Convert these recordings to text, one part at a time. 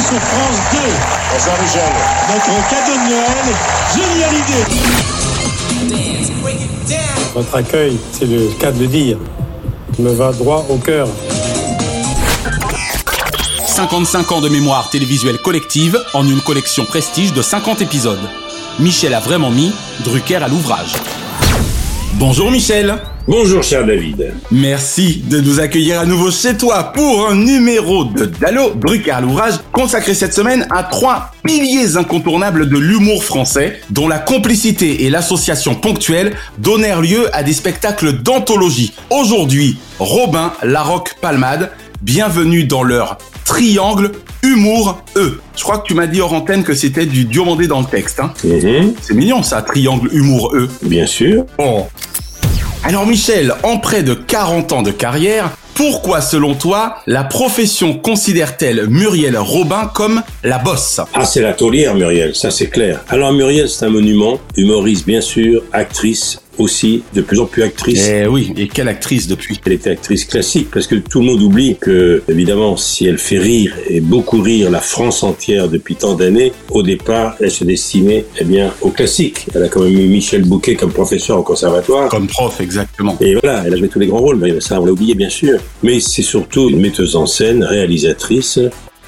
Sur France 2. Bonsoir Michel. Notre cadeau de Noël, génial idée. Votre accueil, c'est le cas de le dire, me va droit au cœur. 55 ans de mémoire télévisuelle collective en une collection prestige de 50 épisodes. Michel a vraiment mis Drucker à l'ouvrage. Bonjour Michel Bonjour cher David. Merci de nous accueillir à nouveau chez toi pour un numéro de Dallo, Drucker à l'ouvrage, consacré cette semaine à trois piliers incontournables de l'humour français, dont la complicité et l'association ponctuelle donnèrent lieu à des spectacles d'anthologie. Aujourd'hui, Robin, Larocque, Palmade, bienvenue dans leur triangle humour E. Je crois que tu m'as dit hors antenne que c'était du diomandé dans le texte. Hein. Mhm, C'est mignon ça, triangle humour E. bien sûr. Bon. Alors Michel, en près de 40 ans de carrière, pourquoi selon toi la profession considère-t-elle Muriel Robin comme la bosse? Ah, c'est la taulière, Muriel, ça c'est clair. Alors Muriel, c'est un monument, humoriste bien sûr, actrice aussi, de plus en plus actrice. Eh oui, et quelle actrice depuis Elle était actrice classique parce que tout le monde oublie que, évidemment, si elle fait rire et beaucoup rire la France entière depuis tant d'années, au départ, elle se destinait, eh bien, au classique. Elle a quand même eu Michel Bouquet comme professeur au conservatoire. Comme prof, exactement. Et voilà, elle a joué tous les grands rôles, mais ça on l'a oublié bien sûr. Mais c'est surtout une metteuse en scène, réalisatrice.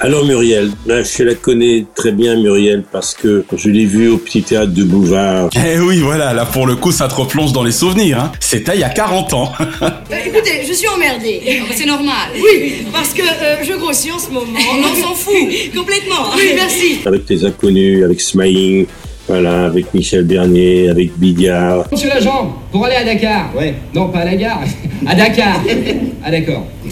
Alors Muriel, ben, je la connais très bien Muriel parce que je l'ai vue au petit théâtre de Bouvard. Eh oui, voilà, là pour le coup ça te replonge dans les souvenirs. Hein. C'était il y a 40 ans. Euh, écoutez, je suis emmerdée. C'est normal. Oui, parce que euh, je grossis en ce moment. On s'en fout. Complètement. Oui, merci. Avec tes inconnus, avec Smiling, voilà, avec Michel Bernier, avec Bigard. Monsieur l'agent, pour aller à Dakar. Ouais. Non, pas à la gare. À Dakar. Ah d'accord.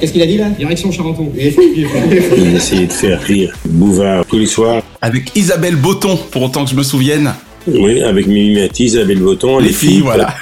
Qu'est-ce qu'il a dit là? Direction Charenton. Il essayait de faire rire Bouvard tous les soirs. Avec Isabelle Botton, pour autant que je me souvienne. Oui, avec Mimi Mati, Isabelle Botton. Les filles, voilà.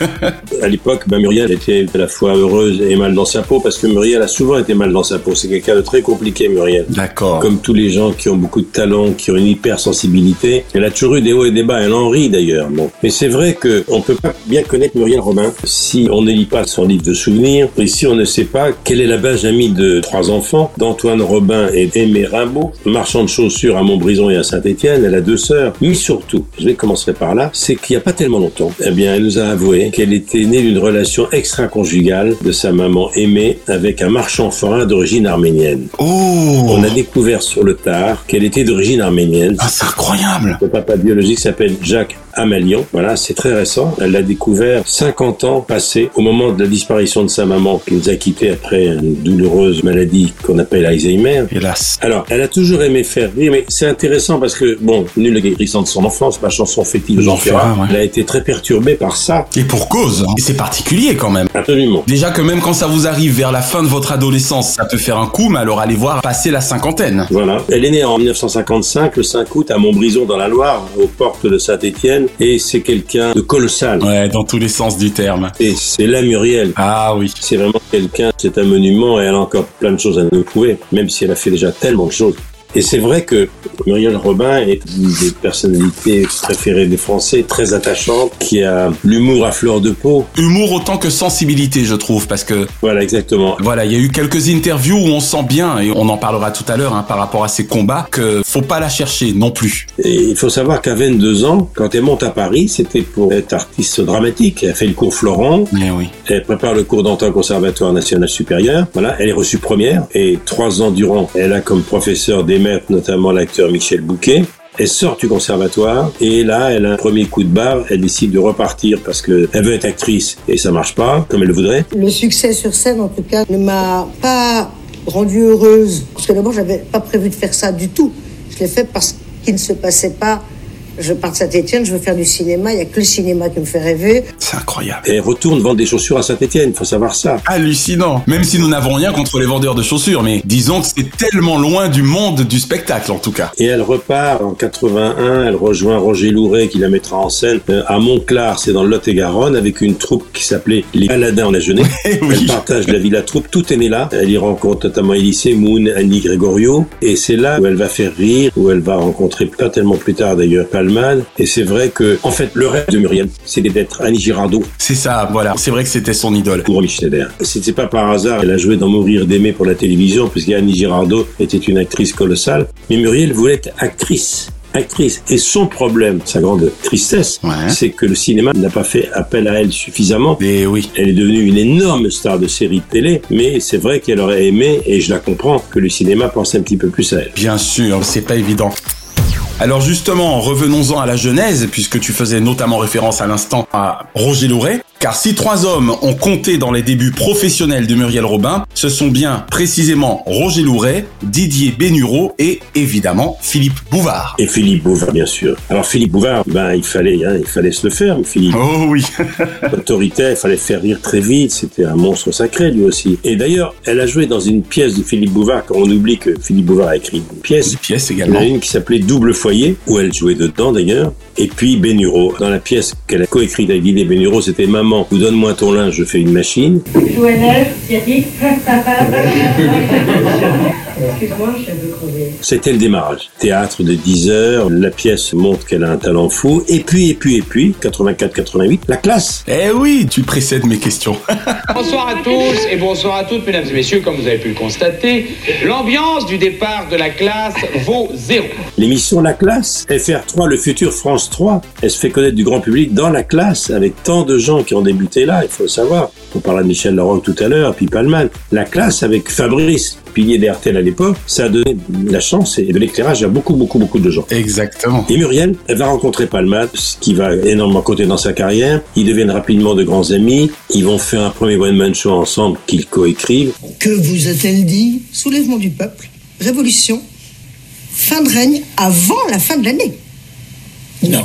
À l'époque, ben, Muriel était à la fois heureuse et mal dans sa peau parce que Muriel a souvent été mal dans sa peau. C'est quelqu'un de très compliqué, Muriel. D'accord. Comme tous les gens qui ont beaucoup de talent, qui ont une hypersensibilité, elle a toujours eu des hauts et des bas. Elle en rit d'ailleurs. Bon, mais c'est vrai que on peut pas bien connaître Muriel Robin si on ne lit pas son livre de souvenirs et si on ne sait pas quelle est la Benjamie de trois enfants, d'Antoine Robin et d'Aimé Rimbaud, marchand de chaussures à Montbrison et à Saint-Étienne. Elle a deux sœurs, mais surtout, je vais commencer par là, c'est qu'il n'y a pas tellement longtemps, eh bien, elle nous a avoué qu'elle était née d'une relation extra-conjugale de sa maman aimée avec un marchand forain d'origine arménienne. Oh On a découvert sur le tard qu'elle était d'origine arménienne. Ah, c'est incroyable Le papa biologique s'appelle Jacques Amalion. Voilà, c'est très récent. Elle l'a découvert 50 ans passés au moment de la disparition de sa maman qui nous a quittés après une douloureuse maladie qu'on appelle Alzheimer. Hélas. Alors, elle a toujours aimé faire rire, mais c'est intéressant parce que, bon, nul le guérissant de son enfance, ma chanson fétiche de Jean Ferrat, Ferrat, ouais. elle a été très perturbée par ça. Et pour cause. hein. Et c'est particulier quand même. Absolument. Déjà que même quand ça vous arrive vers la fin de votre adolescence, ça peut faire un coup, mais alors allez voir passer la cinquantaine. Voilà. Elle est née en 1955, le 5 août, à Montbrison, dans la Loire, aux portes de Saint-Étienne, et c'est quelqu'un de colossal. Ouais, dans tous les sens du terme. Et c'est la Muriel. Ah oui. C'est vraiment quelqu'un, c'est un monument et elle a encore plein de choses à nous prouver, même si elle a fait déjà tellement de choses. Et c'est vrai que Muriel Robin est une des personnalités préférées des Français, très attachante, qui a l'humour à fleur de peau. Humour autant que sensibilité, je trouve, parce que Voilà, exactement. voilà, il y a eu quelques interviews où on sent bien, et on en parlera tout à l'heure hein, par rapport à ces combats, que faut pas la chercher non plus. Et il faut savoir qu'à 22 ans, quand elle monte à Paris, c'était pour être artiste dramatique. Elle fait le cours Florent, Mais oui. Elle prépare le cours d'antan Conservatoire National Supérieur. Voilà, elle est reçue première et trois ans durant, elle a comme professeur des notamment l'acteur Michel Bouquet. Elle sort du conservatoire et là, elle a un premier coup de barre. Elle décide de repartir parce que elle veut être actrice et ça marche pas comme elle le voudrait. Le succès sur scène, en tout cas, ne m'a pas rendue heureuse. Parce que d'abord, j'avais pas prévu de faire ça du tout. Je l'ai fait parce qu'il ne se passait pas je pars de Saint-Etienne, je veux faire du cinéma, il n'y a que le cinéma qui me fait rêver. C'est incroyable. Et elle retourne vendre des chaussures à Saint-Etienne, faut savoir ça. Hallucinant. Même si nous n'avons rien contre les vendeurs de chaussures, mais disons que c'est tellement loin du monde du spectacle en tout cas. Et elle repart en 81, elle rejoint Roger Louret qui la mettra en scène euh, à Montclar, c'est dans le Lot-et-Garonne, avec une troupe qui s'appelait Les Paladins en la jeunesse. oui. Elle partage la vie de la troupe, tout est né là. Elle y rencontre notamment Elysée Moon, Annie Gregorio, et c'est là où elle va faire rire, où elle va rencontrer pas tellement plus tard d'ailleurs Et c'est vrai que, en fait, le rêve de Muriel, c'était d'être Annie Girardot. C'est ça, voilà. C'est vrai que c'était son idole. Pour Romy Schneider. C'était pas par hasard, elle a joué dans Mourir d'aimer pour la télévision, puisqu'Annie Girardot était une actrice colossale. Mais Muriel voulait être actrice actrice. Et son problème, sa grande tristesse, Ouais. c'est que le cinéma n'a pas fait appel à elle suffisamment. Et oui. Elle est devenue une énorme star de série de télé, mais c'est vrai qu'elle aurait aimé, et je la comprends, que le cinéma pense un petit peu plus à elle. Bien sûr, c'est pas évident. Alors justement, revenons-en à la genèse, puisque tu faisais notamment référence à l'instant à Roger Louret. Car si trois hommes ont compté dans les débuts professionnels de Muriel Robin, ce sont bien précisément Roger Louret, Didier Bénureau et évidemment Philippe Bouvard. Et Philippe Bouvard, bien sûr. Alors Philippe Bouvard, ben il fallait, hein, il fallait se le faire. Philippe, Oh oui. autoritaire, il fallait faire rire très vite. C'était un monstre sacré lui aussi. Et d'ailleurs, elle a joué dans une pièce de Philippe Bouvard. Quand on oublie que Philippe Bouvard a écrit une pièce, Une pièce il y en également. a une qui s'appelait Double Foyer, où elle jouait dedans d'ailleurs. Et puis Bénureau, dans la pièce qu'elle a coécrite avec Didier Bénureau, c'était Maman, ou donne-moi ton linge, je fais une machine. Thierry. Excuse-moi, je C'était le démarrage. Théâtre de 10 heures, la pièce montre qu'elle a un talent fou. Et puis, et puis, et puis, 84-88, la classe. Eh oui, tu précèdes mes questions. Bonsoir à tous et bonsoir à toutes, mesdames et messieurs. Comme vous avez pu le constater, l'ambiance du départ de la classe vaut zéro. L'émission La Classe, FR3, le futur France 3, elle se fait connaître du grand public dans la classe avec tant de gens qui ont débuté là, il faut le savoir. On parlait de Michel Larocque tout à l'heure, puis Palman. La classe avec Fabrice, pilier d'RTL à l'époque, ça a donné de la chance et de l'éclairage à beaucoup, beaucoup, beaucoup de gens. Exactement. Et Muriel, elle va rencontrer Palman, ce qui va énormément compter dans sa carrière. Ils deviennent rapidement de grands amis. Ils vont faire un premier one-man show ensemble qu'ils coécrivent. Que vous a-t-elle dit? Soulèvement du peuple, révolution, fin de règne avant la fin de l'année. Non.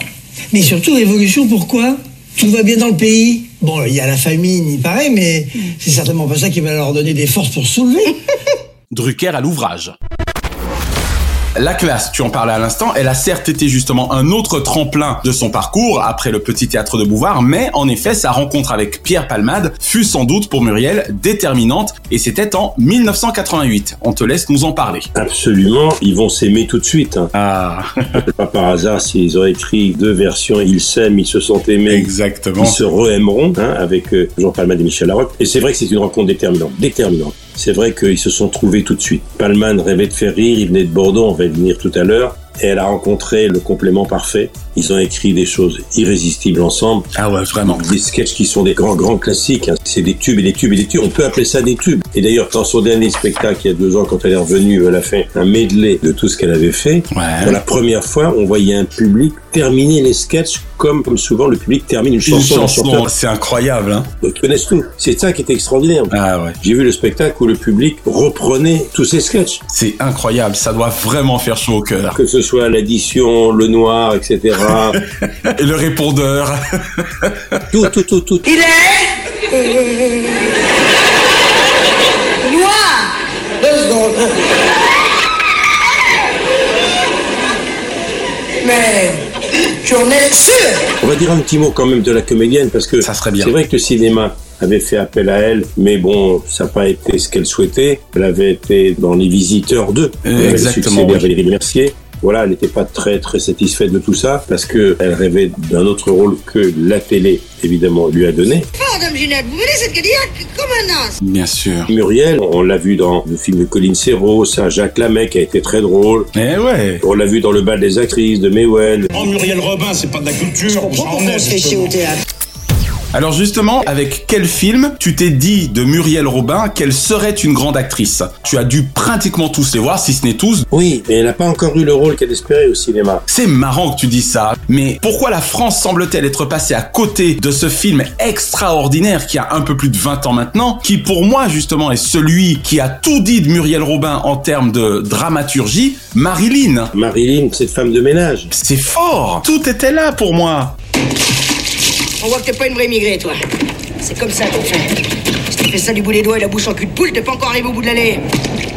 Mais surtout, révolution, pourquoi? Tout va bien dans le pays. Bon, il y a la famine, il paraît, mais c'est certainement pas ça qui va leur donner des forces pour se soulever. Drucker à l'ouvrage. La classe, tu en parlais à l'instant, elle a certes été justement un autre tremplin de son parcours après le petit théâtre de Bouvard, mais en effet, sa rencontre avec Pierre Palmade fut sans doute pour Muriel déterminante et c'était en 1988. On te laisse nous en parler. Absolument, ils vont s'aimer tout de suite. hein. Ah, pas par hasard s'ils ont écrit deux versions, ils s'aiment, ils se sont aimés, exactement. ils se re-aimeront, hein, avec euh, Jean Palman et Michel Larocque. Et c'est vrai que c'est une rencontre déterminante, déterminante. C'est vrai qu'ils se sont trouvés tout de suite. Palman rêvait de faire rire, il venait de Bordeaux, on va y venir tout à l'heure, et elle a rencontré le complément parfait. Ils ont écrit des choses irrésistibles ensemble. Ah ouais, vraiment. Des sketchs qui sont des grands, grands classiques. hein. C'est des tubes et des tubes et des tubes. On peut appeler ça des tubes. Et d'ailleurs, dans son dernier spectacle, il y a deux ans, quand elle est revenue, elle a fait un medley de tout ce qu'elle avait fait. Ouais. Pour la première fois, on voyait un public terminer les sketchs comme, comme souvent le public termine une Une chanson. d'un chanson, c'est incroyable. Hein Ils connaissent tout. C'est ça qui est extraordinaire. ah ouais. J'ai vu le spectacle où le public reprenait tous ses sketchs. C'est incroyable, ça doit vraiment faire chaud au cœur. Que ce soit l'addition, le noir, etc. Et le répondeur. tout, tout, tout, tout. Il est euh, noir. Deux secondes. Mais On va dire un petit mot quand même de la comédienne parce que Ça serait bien. c'est vrai que le cinéma avait fait appel à elle, mais bon, ça n'a pas été ce qu'elle souhaitait. Elle avait été dans Les Visiteurs 2. Elle avait exactement, oui. Valérie Mercier. Voilà, elle n'était pas très très satisfaite de tout ça parce que elle rêvait d'un autre rôle que la télé évidemment lui a donné. Madame Ginette, vous venez cette Cadillac comme un as. Bien sûr. Muriel, on l'a vu dans le film de Colin Serrault, ça, Jacques Lamec qui a été très drôle. Eh ouais. On l'a vu dans le bal des actrices de Maywell. Oh, Muriel Robin, c'est pas de la culture. Pourquoi on se fait chier au théâtre Alors justement, avec quel film tu t'es dit de Muriel Robin qu'elle serait une grande actrice? Tu as dû pratiquement tous les voir, si ce n'est tous. Oui, mais elle n'a pas encore eu le rôle qu'elle espérait au cinéma. C'est marrant que tu dis ça, mais pourquoi la France semble-t-elle être passée à côté de ce film extraordinaire qui a un peu plus de 20 ans maintenant, qui pour moi justement est celui qui a tout dit de Muriel Robin en termes de dramaturgie, Marilyn. Marilyn, cette femme de ménage. C'est fort Tout était là pour moi On voit que t'es pas une vraie immigrée, toi. C'est comme ça qu'on fait. Si tu fais ça du bout des doigts et la bouche en cul de poule, t'es pas encore arrivé au bout de l'allée.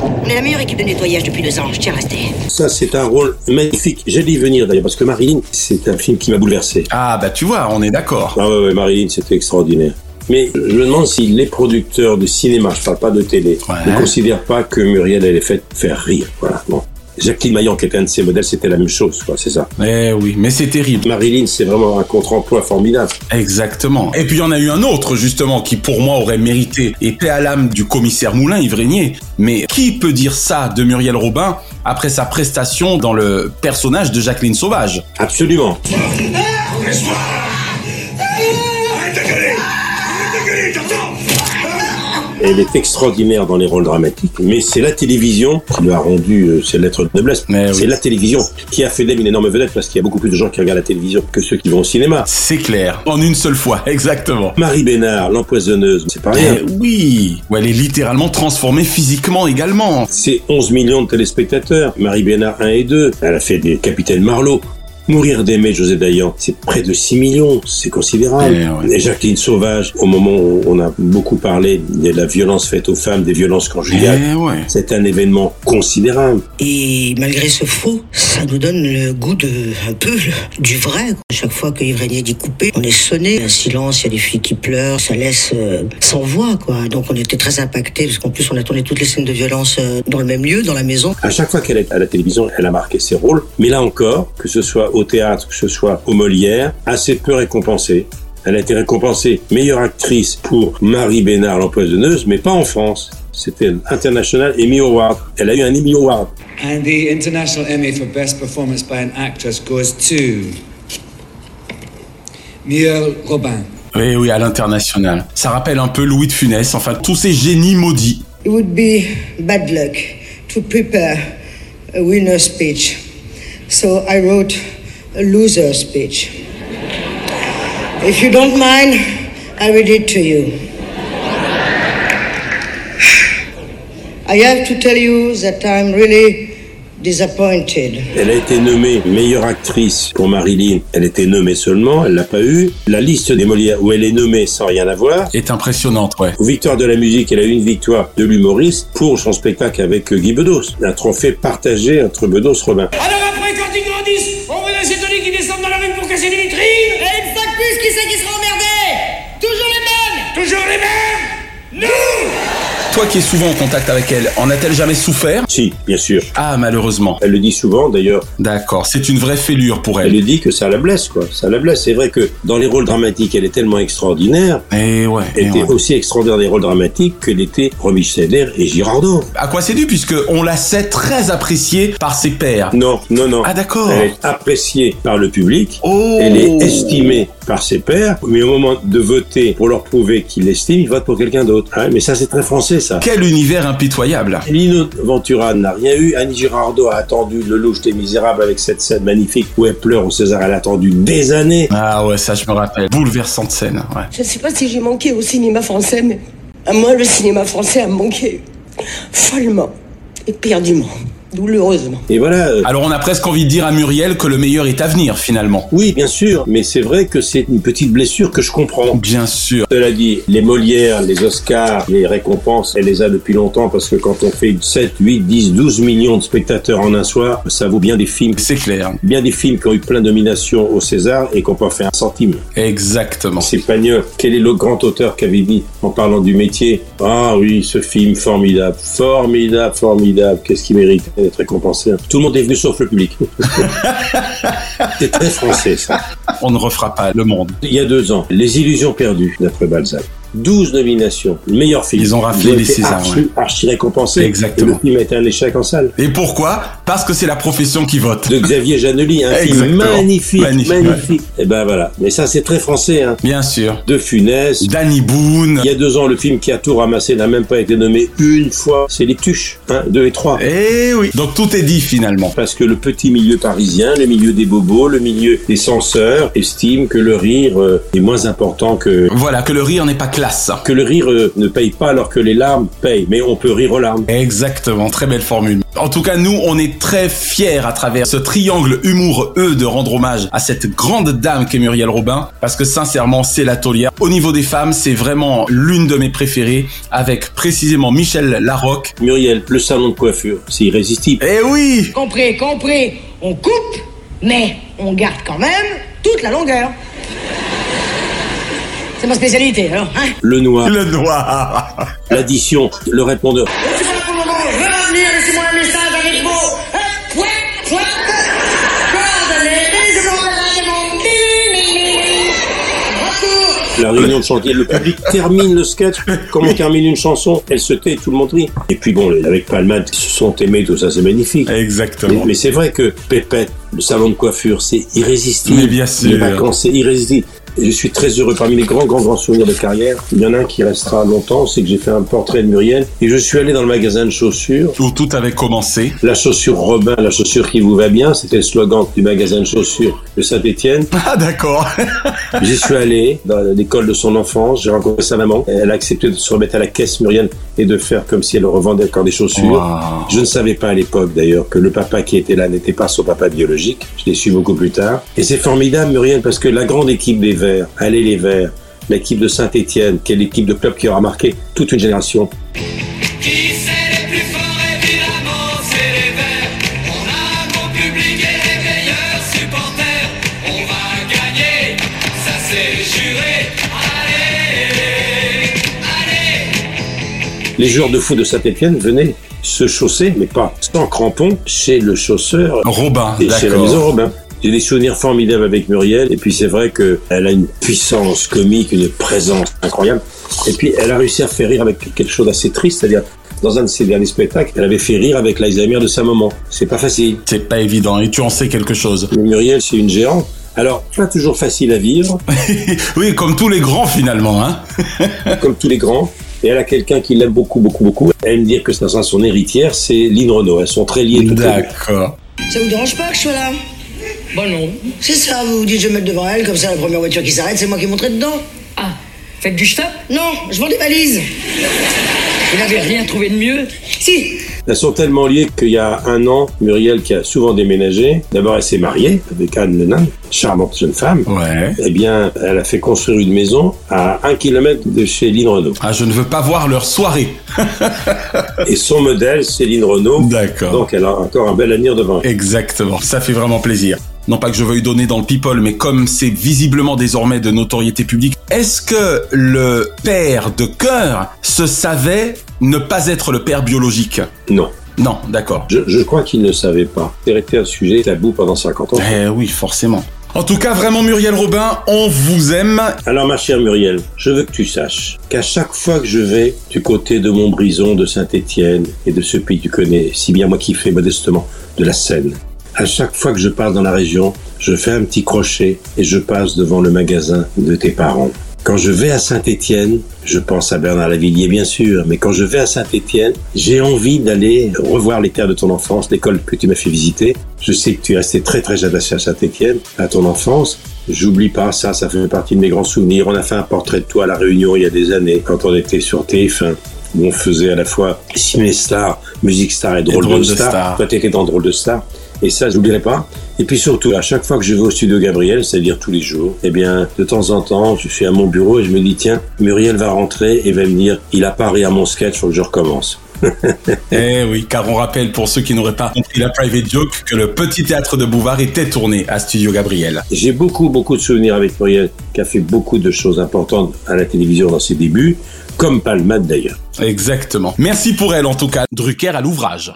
On est la meilleure équipe de nettoyage depuis deux ans, je tiens à rester. Ça, c'est un rôle magnifique. J'ai dit venir d'ailleurs, parce que Marilyn, c'est un film qui m'a bouleversé. Ah bah tu vois, on est d'accord. Ah ouais, ouais, Marilyn, c'était extraordinaire. Mais je me demande si les producteurs de cinéma, je parle pas de télé, Ouais. ne considèrent pas que Muriel, elle est faite faire rire. Voilà, bon. Jacqueline Maillan, qui était un de ses modèles, c'était la même chose, quoi, c'est ça. Eh oui, mais c'est terrible. Marilyn, c'est vraiment un contre-emploi formidable. Exactement. Et puis il y en a eu un autre justement qui pour moi aurait mérité et paix à l'âme du commissaire Moulin Yves Régnier. Mais qui peut dire ça de Muriel Robin après sa prestation dans le personnage de Jacqueline Sauvage? Absolument. Elle est extraordinaire dans les rôles dramatiques, mais c'est la télévision qui lui a rendu euh, ses lettres de noblesse. C'est la télévision qui a fait d'elle une énorme vedette parce qu'il y a beaucoup plus de gens qui regardent la télévision que ceux qui vont au cinéma. C'est clair, en une seule fois, exactement. Marie Bénard, l'empoisonneuse, c'est pas rien. Eh oui, où elle est littéralement transformée physiquement également. C'est 11 millions de téléspectateurs. Marie Bénard 1 et 2. Elle a fait des Capitaines Marlowe. Mourir d'aimer José Dayan, c'est près de 6 millions, c'est considérable. Eh ouais. Et Jacqueline Sauvage, au moment où on a beaucoup parlé de la violence faite aux femmes, des violences conjugales, Eh ouais. c'est un événement considérable. Et malgré ce faux, ça nous donne le goût de un peu le- du vrai. Chaque fois que Yves Régnier dit couper, on est sonné. Un silence, il y a des filles qui pleurent, ça laisse euh, sans voix, quoi. Donc on était très impactés parce qu'en plus on a tourné toutes les scènes de violence euh, dans le même lieu, dans la maison. À chaque fois qu'elle est à la télévision, elle a marqué ses rôles. Mais là encore, que ce soit au théâtre, que ce soit au Molière, assez peu récompensée. Elle a été récompensée meilleure actrice pour Marie Bénard, l'empoisonneuse, mais pas en France. C'était International Emmy Award. Elle a eu un Emmy Award. And the International Emmy for Best Performance by an Actress goes to Muriel Robin. Oui, oui, à l'international. Ça rappelle un peu Louis de Funès, enfin tous ces génies maudits. It would be bad luck to prepare a winner speech. So I wrote a loser speech. If you don't mind, I read it to you. I have to tell you that I'm really disappointed. Elle a été nommée meilleure actrice pour Marilyn. Elle était nommée seulement, elle l'a pas eu. La liste des Molières où elle est nommée sans rien avoir. Est impressionnante, ouais. Aux victoires de la musique, elle a eu une victoire de l'humoriste pour son spectacle avec Guy Bedos. Un trophée partagé entre Bedos et Robin. Alors après, Toi qui es souvent en contact avec elle, en a-t-elle jamais souffert? Si, bien sûr. Ah, malheureusement. Elle le dit souvent, d'ailleurs. D'accord, c'est une vraie fêlure pour Elle elle. le dit que ça la blesse, quoi. Ça la blesse. C'est vrai que dans les rôles dramatiques, elle est tellement extraordinaire. Et ouais, Elle et était ouais. aussi extraordinaire dans les rôles dramatiques que l'étaient Romy Schneider et Girardot. À quoi c'est dû puisque on la sait très appréciée par ses pairs. Non, non, non. Ah d'accord. Elle est appréciée par le public. Oh. Elle est estimée par ses pairs. Mais au moment de voter pour leur prouver qu'il l'estime, il vote pour quelqu'un d'autre. Ah, mais ça, c'est très français, ça. Quel univers impitoyable. Lino Ventura n'a rien eu. Annie Girardot a attendu Le Louche des Misérables avec cette scène magnifique où elle pleure au César. Elle a attendu des années. Ah ouais, ça je me rappelle. Bouleversante scène, ouais. Je ne sais pas si j'ai manqué au cinéma français, mais à moi, le cinéma français a manqué follement, éperdument, douloureusement. Et voilà. euh, Alors on a presque envie de dire à Muriel que le meilleur est à venir finalement. Oui, bien sûr, mais c'est vrai que c'est une petite blessure que je comprends. Bien sûr. Cela dit, les Molières, les Oscars, les récompenses, elle les a depuis longtemps parce que quand on fait 7, 8, 10, 12 millions de spectateurs en un soir, ça vaut bien des films. C'est clair. Bien des films qui ont eu plein de nominations au César et qui n'ont pas fait un centime. Exactement. C'est Pagnol. Quel est le grand auteur qui avait dit, en parlant du métier, ah oui, ce film formidable, formidable, formidable, qu'est-ce qui mérite? D'être récompensé Tout le monde est venu sauf le public. c'est très français ça. On ne refera pas le monde. Il y a deux ans, Les Illusions perdues, d'après Balzac. 12 nominations. Le meilleur film. Ils ont raflé les Césars, Archi, ouais. archi récompensé. Exactement. Et le film a été un échec en salle. Et pourquoi? Parce que c'est la profession qui vote. De Xavier Janely, un film magnifique, Magnifique, magnifique. Et ben voilà. Mais ça, c'est très français, hein. Bien sûr. De Funès. Danny Boone. Il y a deux ans, le film qui a tout ramassé n'a même pas été nommé une fois. C'est Les Tuches, 1, 2 et 3. Eh oui. Donc tout est dit finalement. Parce que le petit milieu parisien, le milieu des bobos, le milieu des censeurs, estime que le rire euh, est moins important que... Voilà, que le rire n'est pas classe. Que le rire euh, ne paye pas alors que les larmes payent. Mais on peut rire aux larmes. Exactement, très belle formule. En tout cas, nous, on est très fiers à travers ce triangle humour-eux de rendre hommage à cette grande dame qu'est Muriel Robin, parce que sincèrement, c'est la taulière. Au niveau des femmes, c'est vraiment l'une de mes préférées, avec précisément Michel Larocque. Muriel, le salon de coiffure, c'est irrésistible. Eh oui Compris, compris. On coupe, mais on garde quand même toute la longueur. C'est ma spécialité, alors, hein Le noir, Le noir l'addition, le répondeur. Je suis là pour le moment, je vais revenir, laissez-moi un message avec vous. Pouet, pouet, coordonnées, je vous remercie, mon bini. Retour. La réunion de chantier, le public termine le sketch. Comme on termine une chanson, elle se tait, tout le monde rit. Et puis bon, avec Palmade, ils se sont aimés, tout ça, c'est magnifique. Exactement. Mais, mais c'est vrai que Pépette, le salon de coiffure, c'est irrésistible. Mais bien sûr. Les vacances, c'est irrésistible. Et je suis très heureux. Parmi les grands, grands, grands souvenirs de carrière, il y en a un qui restera longtemps, c'est que j'ai fait un portrait de Muriel. Et je suis allé dans le magasin de chaussures. Où tout avait commencé. La chaussure Robin, la chaussure qui vous va bien, c'était le slogan du magasin de chaussures de Saint-Étienne. Ah d'accord. J'y suis allé dans l'école de son enfance, j'ai rencontré sa maman. Elle a accepté de se remettre à la caisse Muriel et de faire comme si elle revendait encore des chaussures. Wow. Je ne savais pas à l'époque d'ailleurs que le papa qui était là n'était pas son papa biologique. Je l'ai su beaucoup plus tard. Et c'est formidable Muriel parce que la grande équipe des Verts, allez les Verts, l'équipe de Saint-Étienne, qui est l'équipe de club qui aura marqué toute une génération. Qui c'est les plus forts évidemment c'est les verts. On a un bon public et les meilleurs supporters. On va gagner, ça c'est juré. Allez, allez. Les joueurs de foot de Saint-Étienne venaient se chausser, mais pas sans crampons, chez le chausseur. Robin, et chez la d'accord. maison Robin. J'ai des souvenirs formidables avec Muriel, et puis c'est vrai qu'elle a une puissance comique, une présence incroyable. Et puis elle a réussi à faire rire avec quelque chose d'assez triste, c'est-à-dire dans un de ses derniers spectacles, elle avait fait rire avec l'Alzheimer de sa maman. C'est pas facile. C'est pas évident, et tu en sais quelque chose. Mais Muriel, c'est une géante. Alors, pas toujours facile à vivre, oui, comme tous les grands finalement, hein. comme tous les grands. Et elle a quelqu'un qui l'aime beaucoup, beaucoup, beaucoup. Elle aime dire que c'est son héritière, c'est Lynn Renault. Elles sont très liées. D'accord. Ça vous dérange pas que je sois là? Bon, non. C'est ça, vous vous dites je vais me mettre devant elle, comme ça la première voiture qui s'arrête, c'est moi qui monterai dedans. Ah, faites du stop? Non, je vends des valises. Vous n'avez rien trouvé de mieux? Si, Elles sont tellement liées qu'il y a un an, Muriel, qui a souvent déménagé, d'abord elle s'est mariée avec Anne Lenin, charmante jeune femme. Ouais. Eh bien, elle a fait construire une maison à un kilomètre de chez Lynn Renault. Ah, je ne veux pas voir leur soirée. Et son modèle, c'est Lynn Renault. D'accord. Donc elle a encore un bel avenir devant elle. Exactement, ça fait vraiment plaisir. Non pas que je veuille donner dans le people, mais comme c'est visiblement désormais de notoriété publique, est-ce que le père de cœur se savait ne pas être le père biologique? Non. Non, d'accord. Je, je crois qu'il ne savait pas. C'est resté un sujet tabou pendant 50 ans. Eh oui, forcément. En tout cas, vraiment Muriel Robin, on vous aime. Alors ma chère Muriel, je veux que tu saches qu'à chaque fois que je vais du côté de Montbrison, de Saint-Étienne et de ce pays que tu connais, si bien moi qui fais modestement de la Seine, à chaque fois que je passe dans la région, je fais un petit crochet et je passe devant le magasin de tes parents. Quand je vais à Saint-Étienne, je pense à Bernard Lavillier bien sûr, mais quand je vais à Saint-Étienne, j'ai envie d'aller revoir les terres de ton enfance, l'école que tu m'as fait visiter. Je sais que tu es resté très très attaché à Saint-Étienne, à ton enfance. J'oublie pas ça, ça fait partie de mes grands souvenirs. On a fait un portrait de toi à la Réunion il y a des années, quand on était sur TF1 où on faisait à la fois Ciné Star, Musique Star et Drôle, Drôle de, de Star. Star. Toi, t'étais dans Drôle de Star. Et ça, je n'oublierai pas. Et puis surtout, à chaque fois que je vais au studio Gabriel, c'est-à-dire tous les jours, eh bien, de temps en temps, je suis à mon bureau et je me dis, tiens, Muriel va rentrer et va me dire, il a pas ri à mon sketch, faut que je recommence. Eh oui, car on rappelle pour ceux qui n'auraient pas compris la private joke que le petit théâtre de Bouvard était tourné à Studio Gabriel. J'ai beaucoup, beaucoup de souvenirs avec Muriel, qui a fait beaucoup de choses importantes à la télévision dans ses débuts, comme Palmade d'ailleurs. Exactement. Merci pour elle en tout cas, Drucker à l'ouvrage.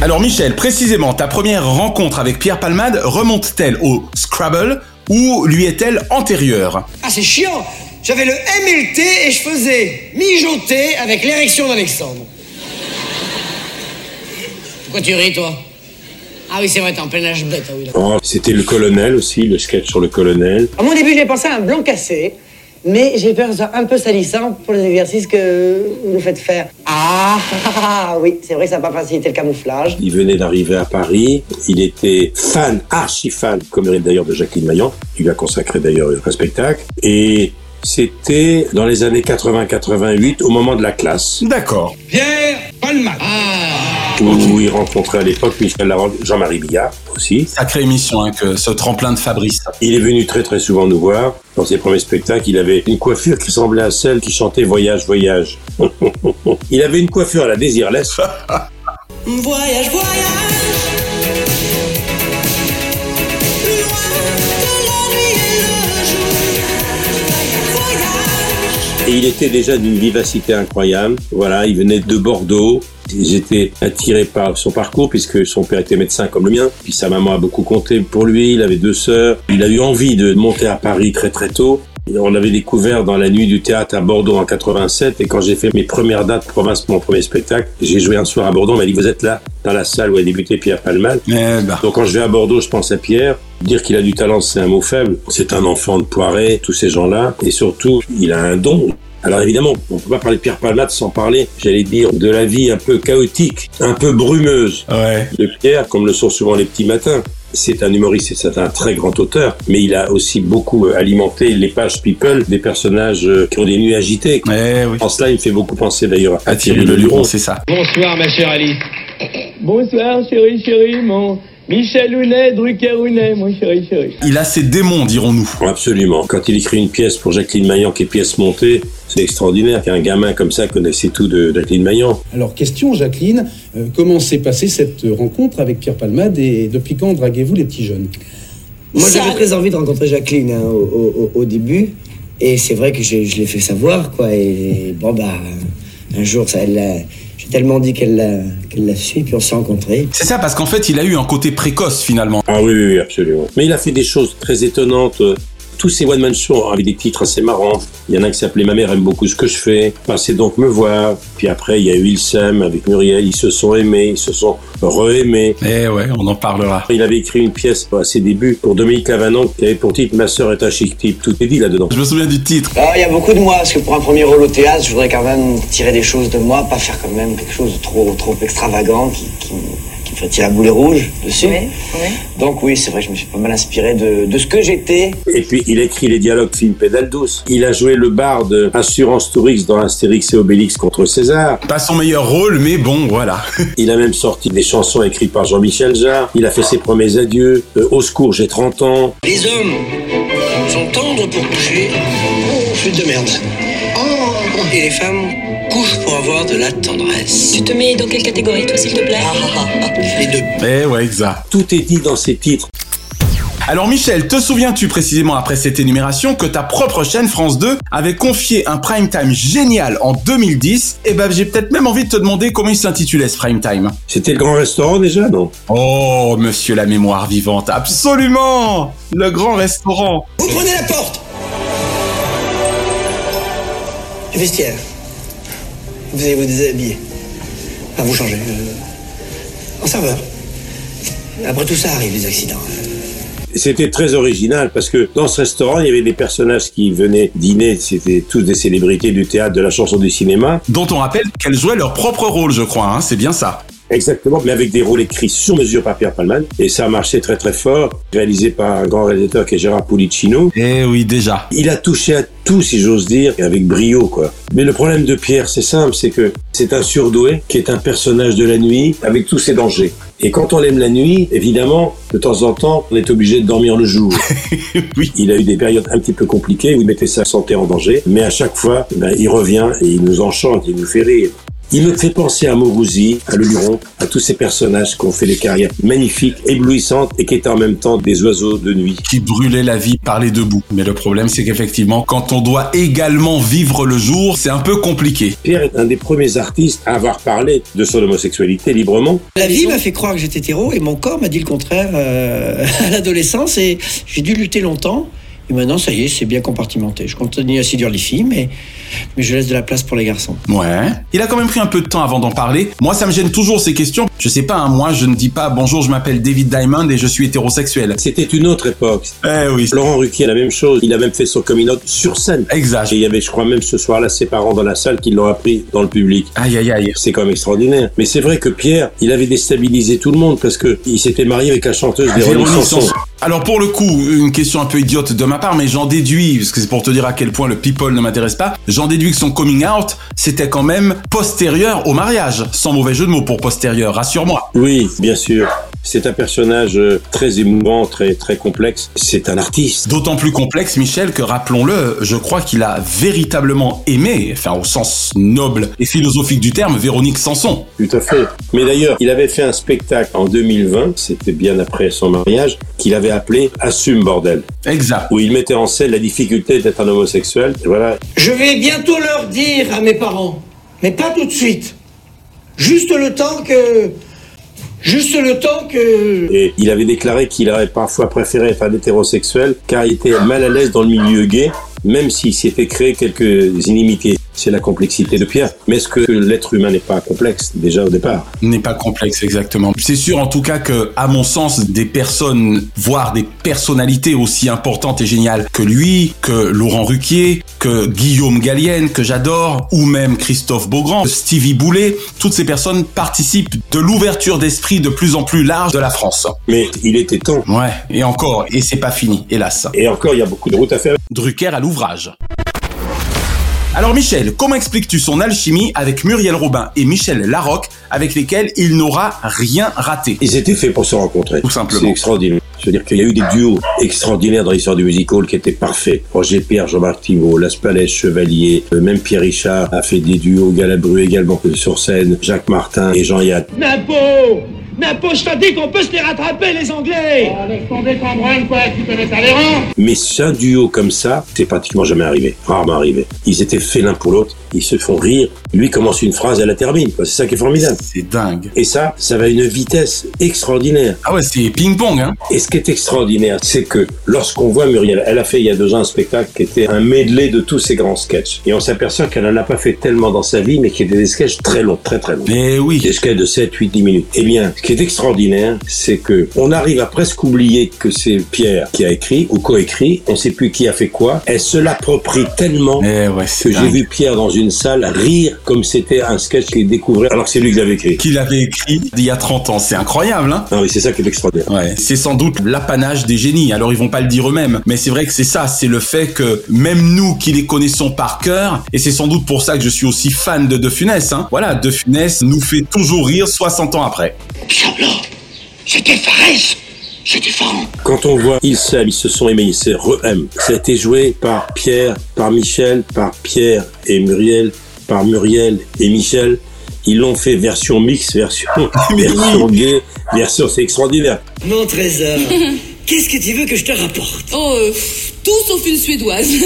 Alors Michel, précisément, ta première rencontre avec Pierre Palmade remonte-t-elle au Scrabble ou lui est-elle antérieure? Ah, c'est chiant J'avais le M et le T et je faisais mijoter avec l'érection d'Alexandre. Pourquoi tu ris, toi? Ah oui, c'est vrai, t'es en plein âge bête, ah oui. là. Oh, C'était le colonel aussi, le sketch sur le colonel. À mon début, j'ai pensé à un blanc cassé, mais j'ai peur que ce soit un peu salissant pour les exercices que vous nous faites faire. Ah, ah, ah, oui, c'est vrai que ça n'a pas facilité le camouflage. Il venait d'arriver à Paris. Il était fan, archi fan, comme mérite d'ailleurs de Jacqueline Maillan. Il lui a consacré d'ailleurs un spectacle. Et c'était dans les années 80-88, au moment de la classe, D'accord. Pierre Palma. où il rencontrait à l'époque Michel Larocque, Jean-Marie Billard aussi. Sacrée émission, hein, que ce tremplin de Fabrice. Il est venu très très souvent nous voir. Dans ses premiers spectacles, il avait une coiffure qui ressemblait à celle qui chantait Voyage, Voyage. il avait une coiffure à la Désirless. Voyage, voyage. Et il était déjà d'une vivacité incroyable. Voilà, il venait de Bordeaux. J'étais attiré par son parcours puisque son père était médecin comme le mien. Puis sa maman a beaucoup compté pour lui. Il avait deux sœurs. Il a eu envie de monter à Paris très très tôt. On l'avait découvert dans la nuit du théâtre à Bordeaux en 87 et quand j'ai fait mes premières dates province pour mon premier spectacle, j'ai joué un soir à Bordeaux, on m'a dit vous êtes là dans la salle où a débuté Pierre Palman. Eh ben. Donc quand je vais à Bordeaux, je pense à Pierre. Dire qu'il a du talent, c'est un mot faible. C'est un enfant de Poiret, tous ces gens-là. Et surtout, il a un don. Alors évidemment, on peut pas parler de Pierre Palmade sans parler, j'allais dire, de la vie un peu chaotique, un peu brumeuse Ouais. de Pierre, comme le sont souvent les petits matins. C'est un humoriste et c'est un très grand auteur, mais il a aussi beaucoup euh, alimenté les pages People, des personnages euh, qui ont des nuits agitées. Eh oui. En cela, il me fait beaucoup penser d'ailleurs à À Thierry Thierry Leluron. c'est ça. Bonsoir, ma chère Alice. Bonsoir, chérie, chérie, mon Michel Hounet, Drucker Hounet, mon chéri, chéri. Il a ses démons, dirons-nous. Absolument. Quand il écrit une pièce pour Jacqueline Maillan, qui est pièce montée, c'est extraordinaire qu'un gamin comme ça connaissait tout de Jacqueline Maillan. Alors, question, Jacqueline, euh, comment s'est passée cette rencontre avec Pierre Palmade et depuis quand draguez-vous les petits jeunes? Moi, j'avais très envie de rencontrer Jacqueline hein, au, au- au début. Et c'est vrai que j'ai- je l'ai fait savoir, quoi. Et bon, bah, un jour, ça, elle l'a- j'ai tellement dit qu'elle l'a qu'elle l'a su, puis on s'est rencontrés. C'est ça, parce qu'en fait, il a eu un côté précoce, finalement. Ah oui, oui, oui, absolument. Mais il a fait des choses très étonnantes. Tous ces one-man shows avec des titres assez marrants. Il y en a qui s'appelait Ma mère aime beaucoup ce que je fais. Passez donc me voir. Puis après, il y a eu Il s'aime avec Muriel. Ils se sont aimés, ils se sont re-aimés. Eh ouais, on en parlera. Il avait écrit une pièce à ses débuts pour Dominique Lavanant qui avait pour titre Ma sœur est un chic type. Tout est dit là-dedans. Je me souviens du titre. Ah, il y a beaucoup de moi, parce que pour un premier rôle au théâtre, je voudrais quand même tirer des choses de moi, pas faire quand même quelque chose de trop, trop extravagant qui, qui, ferait tirer à boulet rouge dessus. Donc oui, c'est vrai, je me suis pas mal inspiré de, de ce que j'étais. Et puis, il a écrit les dialogues film Pédale douce. Il a joué le barde Assurance Tourix dans Astérix et Obélix contre César. Pas son meilleur rôle, mais bon, voilà. Il a même sorti des chansons écrites par Jean-Michel Jarre. Il a fait ses premiers adieux. Euh, Au secours, j'ai 30 ans. Les hommes sont tendres pour coucher. Oh, chute de merde. Oh, et les femmes pour avoir de la tendresse. Tu te mets dans quelle catégorie, toi, s'il te plaît Les deux. Eh ouais, exact. Tout est dit dans ces titres. Alors Michel, te souviens-tu précisément après cette énumération que ta propre chaîne France 2 avait confié un prime time génial en 2010 Et ben j'ai peut-être même envie de te demander comment il s'intitulait ce prime time. C'était le grand restaurant déjà, non? Oh, monsieur la mémoire vivante, absolument Le grand restaurant Vous prenez la porte Le vestiaire. Vous allez vous déshabiller. Enfin, vous changer. euh, en serveur. Après tout ça arrive, les accidents. C'était très original parce que dans ce restaurant, il y avait des personnages qui venaient dîner. C'était tous des célébrités du théâtre, de la chanson, du cinéma. Dont on rappelle qu'elles jouaient leur propre rôle, je crois, hein, c'est bien ça. Exactement, mais avec des rôles écrits sur mesure par Pierre Palman. Et ça a marché très très fort, réalisé par un grand réalisateur qui est Gérard Pulicino. Eh oui, déjà. Il a touché à tout, si j'ose dire, avec brio, quoi. Mais le problème de Pierre, c'est simple, c'est que c'est un surdoué qui est un personnage de la nuit avec tous ses dangers. Et quand on aime la nuit, évidemment, de temps en temps, on est obligé de dormir le jour. oui. Il a eu des périodes un petit peu compliquées où il mettait sa santé en danger, mais à chaque fois, ben, il revient et il nous enchante, il nous fait rire. Il me fait penser à Maurouzi, à Leluron, à tous ces personnages qui ont fait des carrières magnifiques, éblouissantes et qui étaient en même temps des oiseaux de nuit. Qui brûlaient la vie par les deux bouts. Mais le problème, c'est qu'effectivement, quand on doit également vivre le jour, c'est un peu compliqué. Pierre est un des premiers artistes à avoir parlé de son homosexualité librement. La vie m'a fait croire que j'étais hétéro et mon corps m'a dit le contraire euh, à l'adolescence et j'ai dû lutter longtemps. Et maintenant, ça y est, c'est bien compartimenté. Je continue à séduire les filles, mais, mais je laisse de la place pour les garçons. Ouais. Il a quand même pris un peu de temps avant d'en parler. Moi, ça me gêne toujours ces questions. Je sais pas, hein, moi, je ne dis pas bonjour, je m'appelle David Diamond et je suis hétérosexuel. C'était une autre époque. Eh oui. Laurent Ruquier a la même chose. Il a même fait son coming out sur scène. Exact. Et il y avait, je crois, même ce soir-là, ses parents dans la salle qui l'ont appris dans le public. Aïe, aïe, aïe. C'est quand même extraordinaire. Mais c'est vrai que Pierre, il avait déstabilisé tout le monde parce que il s'était marié avec la chanteuse Véronique Sanson. Sanson. Alors pour le coup, une question un peu idiote de ma part, mais j'en déduis, parce que c'est pour te dire à quel point le people ne m'intéresse pas, j'en déduis que son coming out, c'était quand même postérieur au mariage. Sans mauvais jeu de mots pour postérieur, rassure-moi. Oui, bien sûr. C'est un personnage euh, très émouvant, très très complexe. C'est un artiste. D'autant plus complexe, Michel, que rappelons-le, je crois qu'il a véritablement aimé, enfin au sens noble et philosophique du terme, Véronique Sanson. Tout à fait. Mais d'ailleurs, il avait fait un spectacle en 2020, c'était bien après son mariage, qu'il avait appelé Assume bordel. Exact. Où il mettait en scène la difficulté d'être un homosexuel. Et voilà. Je vais bientôt leur dire à mes parents, mais pas tout de suite. Juste le temps que. Juste le temps que. Et il avait déclaré qu'il aurait parfois préféré être un hétérosexuel car il était mal à l'aise dans le milieu gay, même s'il s'était créé quelques inimitiés. C'est la complexité de Pierre. Mais est-ce que l'être humain n'est pas complexe déjà au départ N'est pas complexe exactement. C'est sûr en tout cas que, à mon sens, des personnes, voire des personnalités aussi importantes et géniales que lui, que Laurent Ruquier, que Guillaume Gallienne, que j'adore, ou même Christophe Beaugrand, Stevie Boulet, toutes ces personnes participent de l'ouverture d'esprit de plus en plus large de la France. Mais il était temps. Ouais, et encore, et c'est pas fini, hélas. Et encore, il y a beaucoup de route à faire. Drucker à l'ouvrage. Alors Michel, comment expliques-tu son alchimie avec Muriel Robin et Michel Larocque, avec lesquels il n'aura rien raté? Ils étaient faits pour se rencontrer. Tout simplement. C'est extraordinaire. Je veux dire qu'il y a eu des duos extraordinaires dans l'histoire du musical qui étaient parfaits. Roger Pierre, Jean-Marc Thibault, Las Palais, Chevalier, euh, même Pierre Richard a fait des duos, Galabru également sur scène, Jacques Martin et Jean Yatt. Napo Napo, je te dis qu'on peut se les rattraper, les Anglais Oh, laisse tomber ton brin, quoi, tu connais ça les rangs Mais un duo comme ça, c'est pratiquement jamais arrivé, rarement arrivé. Ils étaient faits l'un pour l'autre, ils se font rire. Lui commence une phrase, elle la termine. C'est ça qui est formidable. C'est dingue. Et ça, ça va à une vitesse extraordinaire. Ah ouais, c'est ping-pong, hein Et ce qui est extraordinaire, c'est que lorsqu'on voit Muriel, elle a fait il y a deux ans un spectacle qui était un medley de tous ses grands sketchs. Et on s'aperçoit qu'elle n'en a pas fait tellement dans sa vie, mais qui étaient des sketchs très longs, très très longs. Mais oui. Des sketchs de 7, 8, 10 minutes. Eh bien, ce qui est extraordinaire, c'est que on arrive à presque oublier que c'est Pierre qui a écrit ou coécrit. On sait plus qui a fait quoi. Elle se l'approprie tellement Eh ouais, que j'ai vu Pierre dans une salle rire comme c'était un sketch qu'il découvrait alors que c'est lui qui l'avait écrit. Qu'il avait écrit il y a 30 ans, c'est incroyable, hein Non, mais c'est ça qui est extraordinaire. Ouais, c'est sans doute l'apanage des génies. Alors ils vont pas le dire eux-mêmes, mais c'est vrai que c'est ça, c'est le fait que même nous qui les connaissons par cœur, et c'est sans doute pour ça que je suis aussi fan de De Funès. Hein. Voilà, De Funès nous fait toujours rire 60 ans après. C'était Fares C'était Pharaon Quand on voit ils s'aiment, ils se sont aimés, ils se re-aiment. Ça a été joué par Pierre, par Michel, par Pierre et Muriel, par Muriel et Michel. Ils l'ont fait version mix, version, version gay, version, c'est extraordinaire. Mon trésor, qu'est-ce que tu veux que je te rapporte? Oh, euh, tout sauf une suédoise.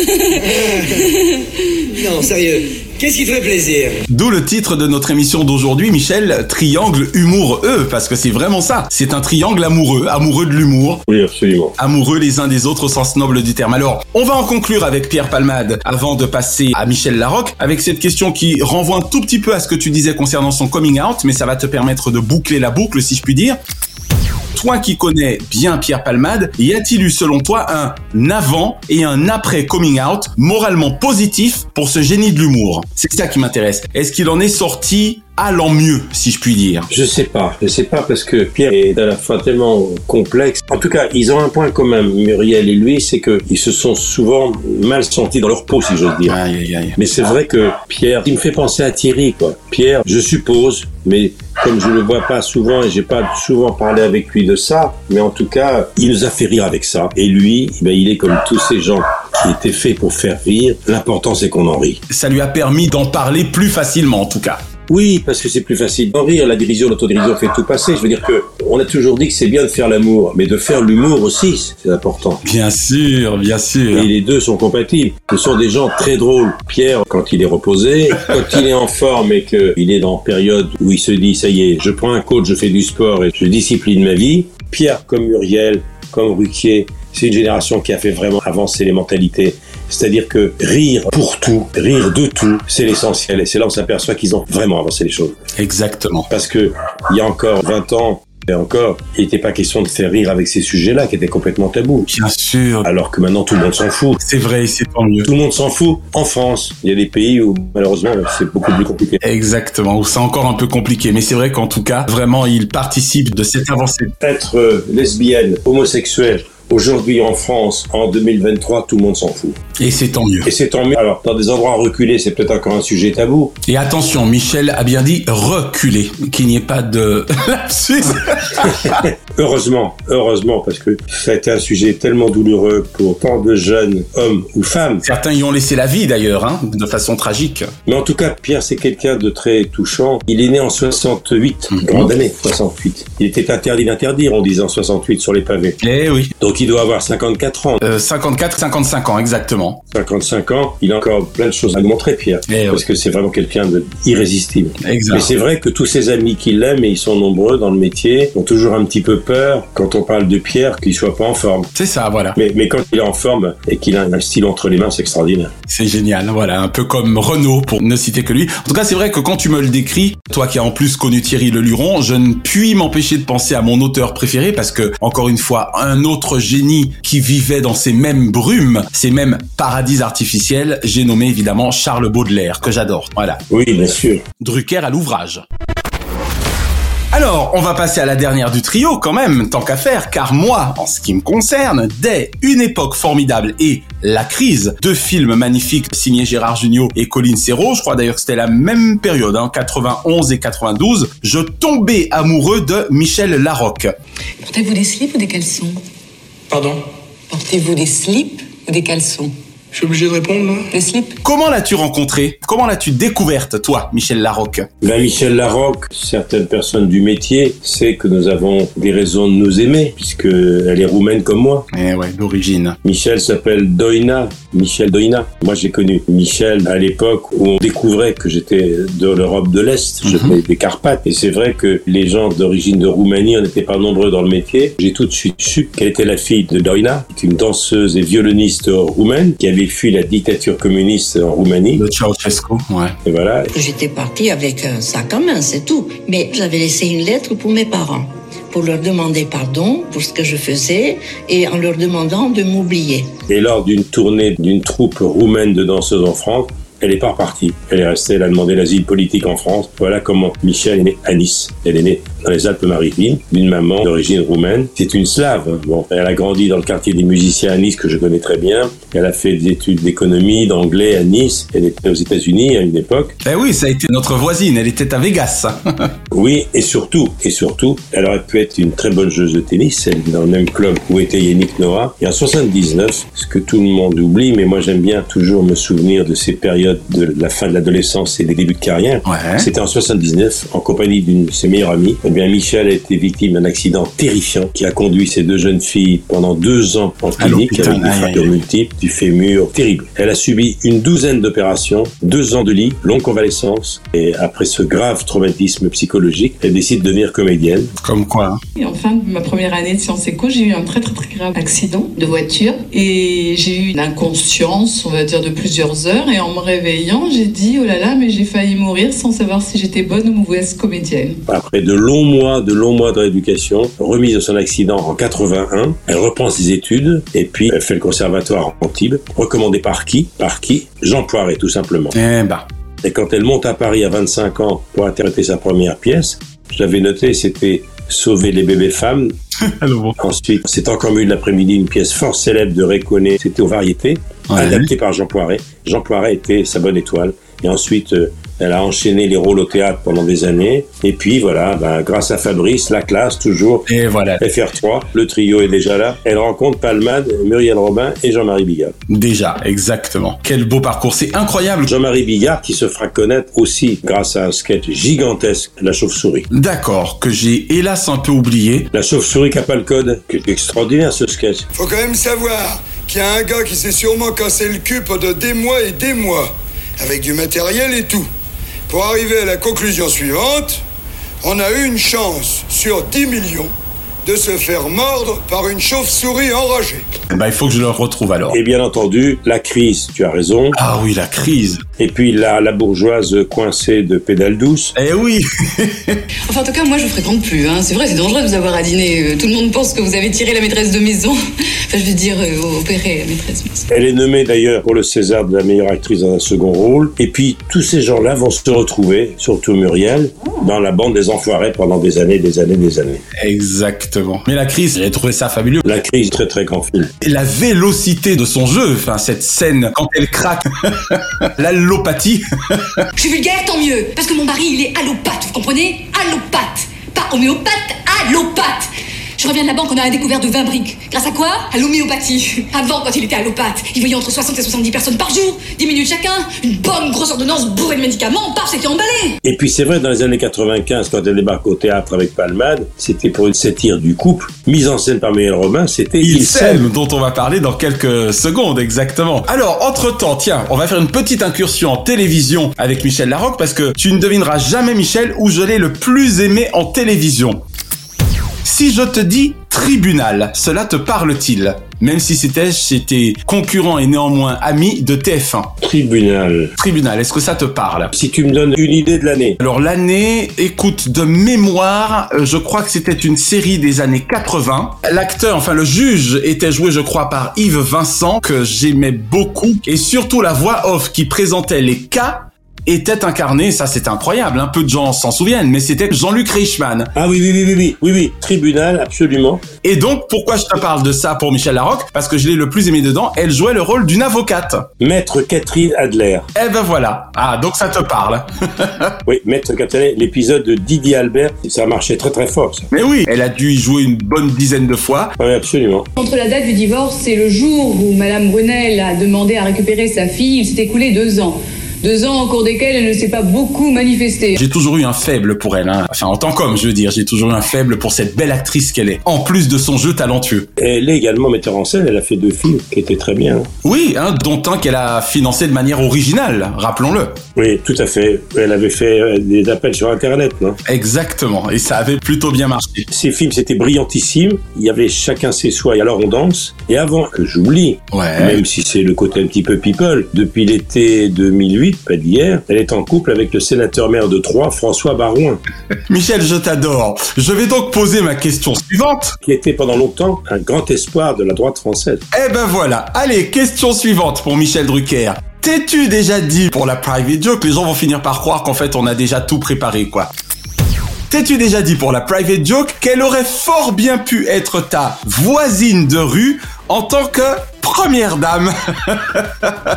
Non, sérieux, qu'est-ce qui te fait plaisir D'où le titre de notre émission d'aujourd'hui, Michel, Triangle humoureux, parce que c'est vraiment ça. C'est un triangle amoureux, amoureux de l'humour, Oui, absolument. amoureux les uns des autres au sens noble du terme. Alors, on va en conclure avec Pierre Palmade avant de passer à Michel Larocque avec cette question qui renvoie un tout petit peu à ce que tu disais concernant son coming out, mais ça va te permettre de boucler la boucle si je puis dire. Toi qui connais bien Pierre Palmade, y a-t-il eu selon toi un avant et un après coming out moralement positif pour ce génie de l'humour? C'est ça qui m'intéresse. Est-ce qu'il en est sorti allant mieux, si je puis dire? Je sais pas, je sais pas parce que Pierre est à la fois tellement complexe. En tout cas, ils ont un point commun, Muriel et lui, c'est que ils se sont souvent mal sentis dans leur peau, si j'ose dire. Aïe, aïe, aïe. Mais c'est vrai que Pierre, il me fait penser à Thierry, quoi. Pierre, je suppose, mais comme je le vois pas souvent et j'ai pas souvent parlé avec lui de ça, mais en tout cas, il nous a fait rire avec ça. Et lui, ben, il est comme tous ces gens qui étaient faits pour faire rire. L'important, c'est qu'on en rit. Ça lui a permis d'en parler plus facilement, en tout cas. Oui, parce que c'est plus facile d'en rire. La dérision, l'autodérision fait tout passer. Je veux dire que on a toujours dit que c'est bien de faire l'amour, mais de faire l'humour aussi, c'est important. Bien sûr, bien sûr. Et les deux sont compatibles. Ce sont des gens très drôles. Pierre, quand il est reposé, quand il est en forme et qu'il est dans période où il se dit, ça y est, je prends un coach, je fais du sport et je discipline ma vie. Pierre, comme Muriel, comme Ruquier, c'est une génération qui a fait vraiment avancer les mentalités. C'est-à-dire que rire pour tout, rire de tout, c'est l'essentiel. Et c'est là où on s'aperçoit qu'ils ont vraiment avancé les choses. Exactement. Parce que il y a encore 20 ans, et encore, il n'était pas question de faire rire avec ces sujets-là qui étaient complètement tabous. Bien sûr. Alors que maintenant tout le monde s'en fout. C'est vrai, c'est tant mieux. Tout le monde s'en fout. En France, il y a des pays où malheureusement c'est beaucoup plus compliqué. Exactement, où c'est encore un peu compliqué. Mais c'est vrai qu'en tout cas, vraiment, il participe de cette avancée. Être euh, lesbienne, homosexuel, Aujourd'hui, en France, en 2023, tout le monde s'en fout. Et c'est tant mieux. Et c'est tant mieux. Alors, dans des endroits reculés, c'est peut-être encore un sujet tabou. Et attention, Michel a bien dit reculer, qu'il n'y ait pas de heureusement, heureusement, parce que ça a été un sujet tellement douloureux pour tant de jeunes hommes ou femmes. Certains y ont laissé la vie d'ailleurs, hein, de façon tragique. Mais en tout cas, Pierre, c'est quelqu'un de très touchant. Il est né en 68, grande année, 68. Il était interdit d'interdire, on disait en 68 sur les pavés. Eh oui. Donc il doit avoir 54 ans. Euh, 54, 55 ans, exactement. 55 ans, il a encore plein de choses à montrer, Pierre. Eh parce que c'est vraiment quelqu'un de irrésistible. Exact. Mais c'est vrai que tous ses amis qui l'aiment, et ils sont nombreux dans le métier, ont toujours un petit peu peur quand on parle de Pierre qu'il soit pas en forme. C'est ça, voilà. Mais, mais quand il est en forme et qu'il a un style entre les mains, c'est extraordinaire. C'est génial, voilà, un peu comme Renault pour ne citer que lui. En tout cas, c'est vrai que quand tu me le décris, toi qui as en plus connu Thierry Leluron, je ne puis m'empêcher de penser à mon auteur préféré parce que, encore une fois, un autre génie qui vivait dans ces mêmes brumes, ces mêmes paradis artificiels, j'ai nommé évidemment Charles Baudelaire, que j'adore. Voilà. Oui, bien sûr. Drucker à l'ouvrage. Alors, on va passer à la dernière du trio quand même, tant qu'à faire, car moi, en ce qui me concerne, dès Une époque formidable et La crise, deux films magnifiques signés Gérard Jugnot et Colline Serrault, je crois d'ailleurs que c'était la même période, hein, 91 et 92, je tombais amoureux de Michel Larocque. Portez-vous des slips ou des caleçons? Pardon? Portez-vous des slips ou des caleçons? Je suis obligé de répondre là Des slips Comment l'as-tu rencontré? Comment l'as-tu découverte, toi, Michel Larocque? Ben, Michel Larocque, certaines personnes du métier savent que nous avons des raisons de nous aimer, puisque elle est roumaine comme moi. Eh ouais, d'origine. Michel s'appelle Doina, Michel Doina. Moi, j'ai connu Michel à l'époque où on découvrait que j'étais de l'Europe de l'Est, je venais des Carpates. Et c'est vrai que les gens d'origine de Roumanie, on n'était pas nombreux dans le métier. J'ai tout de suite su qu'elle était la fille de Doina, qui est une danseuse et violoniste roumaine, qui avait fui la dictature communiste en Roumanie. De Ceausescu, ouais. Et voilà. J'étais partie avec un sac à main, c'est tout. Mais j'avais laissé une lettre pour mes parents, pour leur demander pardon pour ce que je faisais et en leur demandant de m'oublier. Et lors d'une tournée d'une troupe roumaine de danseuses en France, elle n'est pas repartie. Elle est restée, elle a demandé l'asile politique en France. Voilà comment Michel est née à Nice. Elle est née dans les Alpes-Maritimes, d'une maman d'origine roumaine. C'est une slave. Bon, elle a grandi dans le quartier des musiciens à Nice, que je connais très bien. Elle a fait des études d'économie, d'anglais à Nice. Elle était aux États-Unis à une époque. Eh oui, ça a été notre voisine, elle était à Vegas. Oui, et surtout, et surtout, elle aurait pu être une très bonne joueuse de tennis. Elle était dans le même club où était Yannick Noah. Et en 79, ce que tout le monde oublie, mais moi j'aime bien toujours me souvenir de ces périodes de la fin de l'adolescence et des débuts de carrière. C'était en 79, en compagnie d'une de ses meilleures amies. Eh bien, Michel a été victime d'un accident terrifiant qui a conduit ces deux jeunes filles pendant deux ans en clinique avec des fractures multiples, du fémur, terrible. Elle a subi une douzaine d'opérations, deux ans de lit, longue convalescence, et après ce grave traumatisme psychologique, elle décide de devenir comédienne. Comme quoi hein. Et en fin de ma première année de Sciences Éco, j'ai eu un très très très grave accident de voiture et j'ai eu une inconscience, on va dire, de plusieurs heures. Et en me réveillant, j'ai dit oh là là, mais j'ai failli mourir sans savoir si j'étais bonne ou mauvaise comédienne. Après de longs mois, de longs mois de rééducation, remise de son accident en 81, elle reprend ses études et puis elle fait le conservatoire à Antibes, recommandé par qui? Par qui? Jean Poiret, tout simplement. Eh ben. Et quand elle monte à Paris à 25 ans pour interpréter sa première pièce, je l'avais noté, c'était Sauver les bébés femmes. Ensuite, c'est encore mieux de l'après-midi, une pièce fort célèbre de Réconné, c'était aux variétés, adaptée par Jean Poiret. Jean Poiret était sa bonne étoile. Et ensuite, euh, elle a enchaîné les rôles au théâtre pendant des années. Et puis voilà, ben, grâce à Fabrice, la classe, toujours. Et voilà. FR3, le trio est déjà là. Elle rencontre Palmade, Muriel Robin et Jean-Marie Bigard. Déjà, exactement. Quel beau parcours, c'est incroyable. Jean-Marie Bigard qui se fera connaître aussi grâce à un sketch gigantesque, La Chauve-souris. D'accord, que j'ai hélas un peu oublié. La Chauve-souris qui a pas le code. C'est extraordinaire ce sketch. Faut quand même savoir qu'il y a un gars qui s'est sûrement cassé le cul pendant des mois et des mois, avec du matériel et tout. Pour arriver à la conclusion suivante, on a une chance sur 10 millions de se faire mordre par une chauve-souris enragée. Bah, il faut que je le retrouve alors. Et bien entendu, la crise, tu as raison. Ah oui, la crise. Et puis la, la bourgeoise coincée de pédale douce. Eh oui Enfin, en tout cas, moi, je vous fréquente plus. Hein. C'est vrai, c'est dangereux de vous avoir à dîner. Euh, Tout le monde pense que vous avez tiré la maîtresse de maison. Enfin, je veux dire, euh, opéré la maîtresse de maison. Elle est nommée d'ailleurs pour le César de la meilleure actrice dans un second rôle. Et puis tous ces gens-là vont se retrouver, surtout Muriel, dans la bande des enfoirés pendant des années, des années, des années. Exactement. Mais la crise, j'ai trouvé ça fabuleux. La crise très très grand film. La vélocité de son jeu, enfin cette scène quand elle craque, l'allopathie. Je suis vulgaire, tant mieux, parce que mon mari, il est allopathe, vous comprenez? Allopathe. Pas homéopathe, allopathe. Je reviens de la banque, on a un découvert de 20 briques. Grâce à quoi? À l'homéopathie. Avant, quand il était allopathe, il voyait entre 60 et 70 personnes par jour, 10 minutes chacun, une bonne grosse ordonnance bourrée de médicaments, paf, c'était emballé. Et puis c'est vrai, dans les années 95, quand elle débarque au théâtre avec Palmade, c'était pour une satire du couple, mise en scène par Muriel Robin, c'était Il Il s'aime, dont on va parler dans quelques secondes, exactement. Alors, entre-temps, tiens, on va faire une petite incursion en télévision avec Michel Larocque, parce que tu ne devineras jamais, Michel, où je l'ai le plus aimé en télévision. Si je te dis tribunal, cela te parle-t-il? Même si c'était chez tes concurrents et néanmoins amis de TF1. Tribunal. Tribunal, est-ce que ça te parle? Si tu me donnes une idée de l'année. Alors l'année, écoute, de mémoire, euh, je crois que c'était une série des années 80. L'acteur, enfin le juge, était joué, je crois, par Yves Vincent, que j'aimais beaucoup. Et surtout la voix off qui présentait les cas était incarnée, ça c'est incroyable, un peu de gens s'en souviennent, mais c'était Jean-Luc Reichmann. Ah oui, oui, oui, oui, oui, oui, oui, tribunal, absolument. Et donc, pourquoi je te parle de ça pour Michel Larocque? Parce que je l'ai le plus aimé dedans, elle jouait le rôle d'une avocate. Maître Catherine Adler. Eh ben voilà. Ah, donc ça te parle. Oui, Maître Catherine, l'épisode de Didier Albert, ça marchait très très fort, ça. mais oui, elle a dû y jouer une bonne dizaine de fois. Oui, absolument. Entre la date du divorce et le jour où Madame Brunel a demandé à récupérer sa fille, il s'est écoulé deux ans. Deux ans au cours desquels elle ne s'est pas beaucoup manifestée. J'ai toujours eu un faible pour elle, hein. enfin en tant qu'homme je veux dire, j'ai toujours eu un faible pour cette belle actrice qu'elle est, en plus de son jeu talentueux. Elle est également metteur en scène, elle a fait deux films qui étaient très bien. Oui, hein, dont un qu'elle a financé de manière originale, rappelons-le. Oui, tout à fait. Elle avait fait euh, des appels sur Internet, non? Exactement, et ça avait plutôt bien marché. Ces films, c'était brillantissime. Il y avait chacun ses soins, et alors on danse. Et avant que j'oublie, Ouais. même si c'est le côté un petit peu people, depuis l'été 2008, pas d'hier, elle est en couple avec le sénateur maire de Troyes, François Barouin, Michel, je t'adore. Je vais donc poser ma question suivante. qui était pendant longtemps un grand espoir de la droite française. Eh ben voilà, allez, question suivante pour Michel Drucker. T'es-tu déjà dit pour la private joke, les gens vont finir par croire qu'en fait on a déjà tout préparé quoi? T'es-tu déjà dit pour la private joke qu'elle aurait fort bien pu être ta voisine de rue en tant que première dame.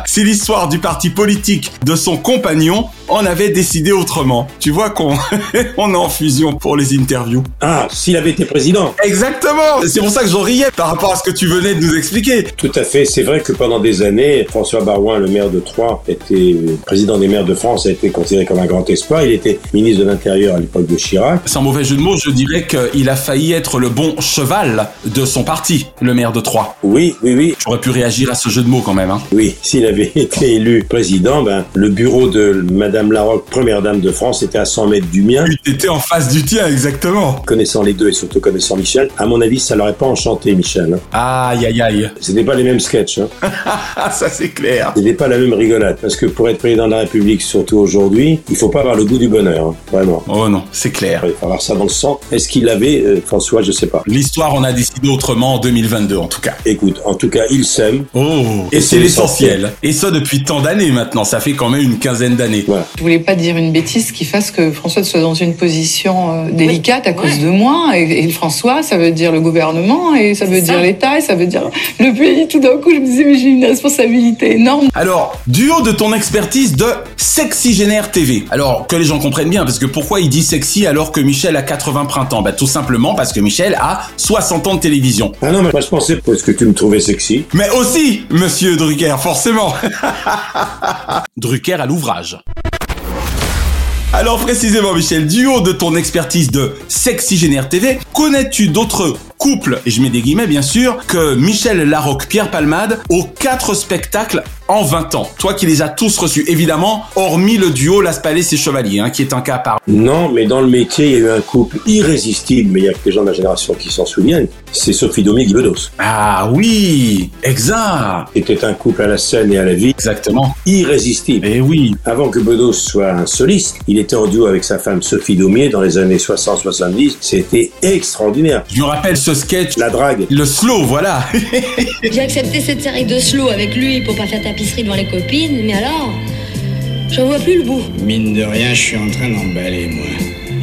Si l'histoire du parti politique de son compagnon en avait décidé autrement. Tu vois qu'on on est en fusion pour les interviews. Ah, s'il avait été président Exactement C'est pour ça que j'en riais par rapport à ce que tu venais de nous expliquer. Tout à fait. C'est vrai que pendant des années, François Barouin, le maire de Troyes, était président des maires de France, a été considéré comme un grand espoir. Il était ministre de l'Intérieur à l'époque de Chirac. Sans mauvais jeu de mots, je dirais qu'il a failli être le bon cheval de son parti, le maire de Troyes. Oui, oui, oui. J'aurais pu réagir à ce jeu de mots quand même. Hein. Oui, s'il avait été élu président, ben, le bureau de Madame Larocque, première dame de France, était à 100 mètres du mien. Tu étais en face du tien, exactement. Connaissant les deux et surtout connaissant Michel, à mon avis, ça l'aurait pas enchanté, Michel. hein. Aïe, aïe, aïe. C'était pas les mêmes sketchs. Hein. Ah, ça c'est clair. C'était pas la même rigolade. Parce que pour être président de la République, surtout aujourd'hui, il faut pas avoir le goût du bonheur. hein. Vraiment. Oh non, c'est clair. Il faut avoir ça dans le sang. Est-ce qu'il l'avait, euh, François? Je sais pas. L'histoire, on a décidé autrement en 2022 en tout cas. Écoute, en tout cas, il s'aime. Oh, et c'est l'essentiel. Et ça depuis tant d'années maintenant, ça fait quand même une quinzaine d'années. Je voulais pas dire une bêtise qui fasse que François soit dans une position euh, délicate à cause de moi. Et, et François, ça veut dire le gouvernement, et ça veut dire l'État, et ça veut dire le pays. Tout d'un coup, je me disais, mais j'ai une responsabilité énorme. Alors, du haut de ton expertise de Sexygénaire TV. Alors, que les gens comprennent bien, parce que pourquoi il dit sexy alors que Michel a 80 printemps? Bah tout simplement parce que Michel a 60 ans de télévision. Ah non, mais moi je pensais parce que tu me trouvais sexy? Mais aussi, monsieur Drucker, forcément. Drucker à l'ouvrage. Alors précisément Michel, du haut de ton expertise de Sexygénaire TV, connais-tu d'autres couple, et je mets des guillemets bien sûr, que Michel Larocque, Pierre Palmade aux quatre spectacles en 20 ans. Toi qui les as tous reçus, évidemment, hormis le duo Las Palais et Chevaliers, hein, qui est un cas à part. Non, mais dans le métier, il y a eu un couple irrésistible, mais il y a que les gens de ma génération qui s'en souviennent. C'est Sophie Domier Guy Bedos. Ah oui, exact. C'était un couple à la scène et à la vie. Exactement. Irrésistible. Et oui. Avant que Bedos soit un soliste, il était en duo avec sa femme Sophie Domier dans les années 60-70. C'était extraordinaire. Je me rappelle ce sketch. La drague. Le slow, voilà. J'ai accepté cette série de slow avec lui pour pas faire tapisserie devant les copines, mais alors, j'en vois plus le bout. Mine de rien, je suis en train d'emballer, moi.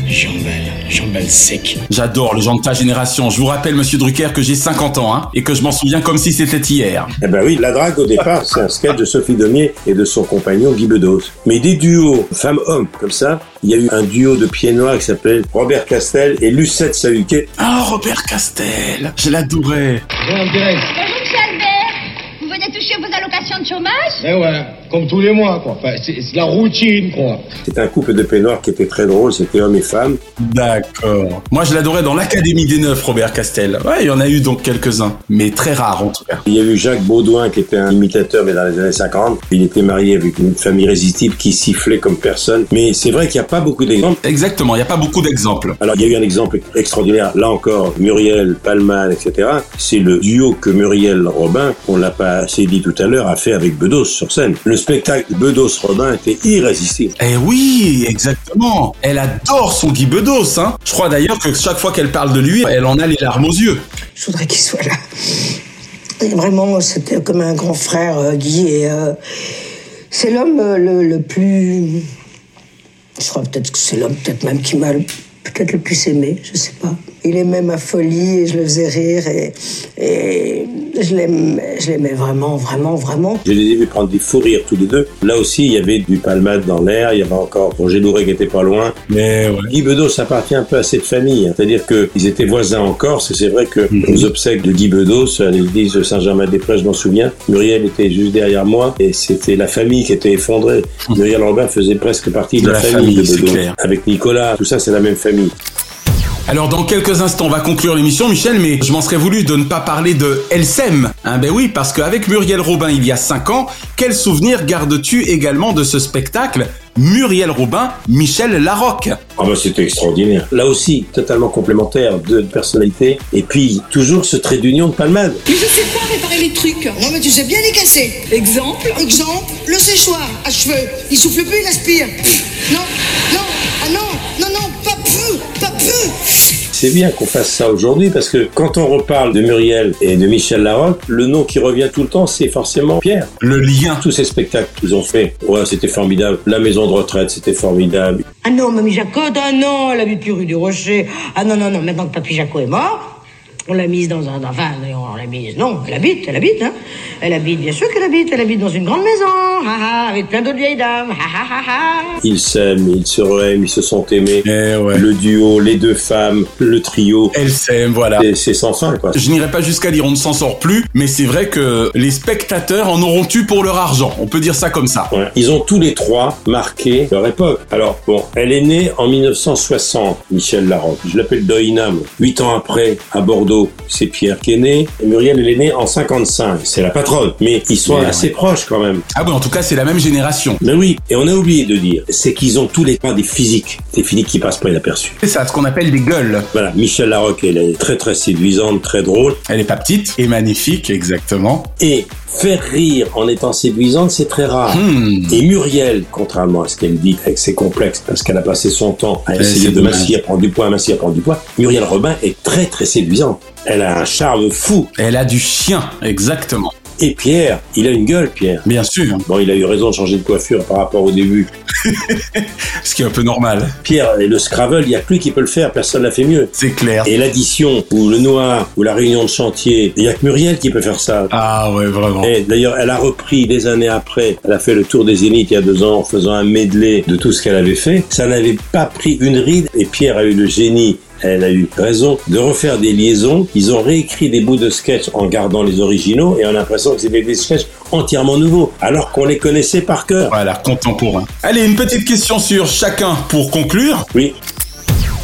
J'emballe, j'emballe sec. J'adore les gens de ta génération. Je vous rappelle, monsieur Drucker, que j'ai 50 ans, hein, et que je m'en souviens comme si c'était hier. Eh ben oui, la drague au départ, c'est un sketch de Sophie Domier et de son compagnon Guy Bedos. Mais des duos femmes-hommes comme ça, il y a eu un duo de pieds noirs qui s'appelle Robert Castel et Lucette Sahuquet. Ah, Robert Castel, je l'adorais. Bonjour, monsieur Albert. Vous venez toucher vos allocations de chômage? Eh ouais, comme tous les mois, quoi. Enfin, c'est c'est la routine, quoi. C'était un couple de pieds noirs qui était très drôle, c'était homme et femme. D'accord. Moi, je l'adorais dans l'Académie des Neufs, Robert Castel. Ouais, il y en a eu donc quelques-uns, mais très rares en tout cas. Il y a eu Jacques Baudouin qui était un imitateur, mais dans les années 50. Il était marié avec une famille irrésistible qui sifflait comme personne. Mais c'est vrai qu'il n'y a pas beaucoup d'exemples. Exactement, il n'y a pas beaucoup d'exemples. Alors, il y a eu un exemple extraordinaire. Là encore, Muriel, Palman, etc. C'est le duo que Muriel Robin, on l'a pas assez dit tout à l'heure, a fait avec Bedos sur scène. Le spectacle Bedos-Robin était irrésistible. Eh oui, exactement. Elle adore son Guy Bedos, hein. Je crois d'ailleurs que chaque fois qu'elle parle de lui, elle en a les larmes aux yeux. Je voudrais qu'il soit là. Et vraiment, c'était comme un grand frère, euh, Guy. Et euh, c'est l'homme euh, le, le plus. Je crois peut-être que c'est l'homme, peut-être même qui m'a le- peut-être le plus aimé, je sais pas. Il aimait ma folie et je le faisais rire et, et je l'aimais je l'aimais vraiment, vraiment, vraiment. Je les ai vus prendre des fous rires tous les deux. Là aussi, il y avait du palmade dans l'air. Il y avait encore Roger Louret qui était pas loin. Mais ouais. Guy Bedos appartient un peu à cette famille. hein. C'est-à-dire qu'ils étaient voisins en Corse. Et c'est vrai que aux obsèques de Guy Bedos, à l'église de Saint-Germain-des-Prés, je m'en souviens, Muriel était juste derrière moi. Et c'était la famille qui était effondrée. Muriel Robin faisait presque partie de, De la, la famille, famille, de Bedos. clair. Avec Nicolas, tout ça, c'est la même famille. Alors dans quelques instants, on va conclure l'émission, Michel, mais je m'en serais voulu de ne pas parler de Elsem. Hein, ben oui, parce qu'avec Muriel Robin il y a 5 ans, quel souvenir gardes-tu également de ce spectacle Muriel Robin, Michel Larocque? Ah bah c'était extraordinaire. Là aussi, totalement complémentaire, deux personnalités. Et puis, toujours ce trait d'union de palmade. Mais je sais pas réparer les trucs. Non, mais tu sais bien les casser. Exemple? Exemple, le séchoir à cheveux. Il souffle plus, il aspire. Non, non, non, C'est bien qu'on fasse ça aujourd'hui parce que quand on reparle de Muriel et de Michel Larocque, le nom qui revient tout le temps, c'est forcément Pierre. Le lien. Tous ces spectacles qu'ils ont fait, ouais, c'était formidable. La maison de retraite, c'était formidable. Ah non, Mamie Jacotte, ah non, elle habite plus rue du Rocher. Ah non, non, non, maintenant que Papy Jacot est mort, on l'a mise dans un. Enfin, on l'a mise. Non, elle habite, elle habite, hein. Elle habite, bien sûr qu'elle habite. Elle habite dans une grande maison, ha, ha, avec plein d'autres vieilles dames, ha, ha, ha, ha. Ils s'aiment, ils se re-aiment, ils se sont aimés. Eh ouais. Le duo, les deux femmes, le trio. Elsem, voilà. C'est- C'est sans fin, quoi. Je n'irai pas jusqu'à dire on ne s'en sort plus, mais c'est vrai que les spectateurs en auront eu pour leur argent. On peut dire ça comme ça. Ouais. Ils ont tous les trois marqué leur époque. Alors, bon, elle est née en 1960, Michel Larocque. Je l'appelle Doina, moi. Huit ans après, à Bordeaux, c'est Pierre qui est né. Et Muriel, elle est née en 55. C'est la patronne. Mais ils sont assez ouais. proches quand même. Ah bon, en tout cas, c'est la même génération. Mais oui, et on a oublié de dire, c'est qu'ils ont tous les trois des physiques. Des physiques qui passent pas inaperçus. C'est ça, ce qu'on appelle des gueules. Voilà, Michel Larocque, elle est très très séduisante, très drôle. Elle est pas petite et magnifique, exactement. Et faire rire en étant séduisante, c'est très rare. Hmm. Et Muriel, contrairement à ce qu'elle dit avec ses complexes, parce qu'elle a passé son temps à Eh, essayer de massier, prendre du poids, massier, prendre du poids, Muriel Robin est très très séduisante. Elle a un charme fou. Elle a du chien, exactement. Et Pierre, il a une gueule, Pierre. Bien sûr. Bon, il a eu raison de changer de coiffure par rapport au début. Ce qui est un peu normal. Pierre, et le Scrabble, il n'y a lui qui peut le faire, personne l'a fait mieux. C'est clair. Et l'addition, ou le noir, ou la réunion de chantier, il n'y a que Muriel qui peut faire ça. Ah ouais, vraiment. Et d'ailleurs, elle a repris des années après. Elle a fait le tour des Zéniths il y a deux ans en faisant un medley de tout ce qu'elle avait fait. Ça n'avait pas pris une ride et Pierre a eu le génie. Elle a eu raison de refaire des liaisons. Ils ont réécrit des bouts de sketch en gardant les originaux et on a l'impression que c'était des sketchs entièrement nouveaux, alors qu'on les connaissait par cœur. Voilà, contemporain. Allez, une petite question sur chacun pour conclure. Oui.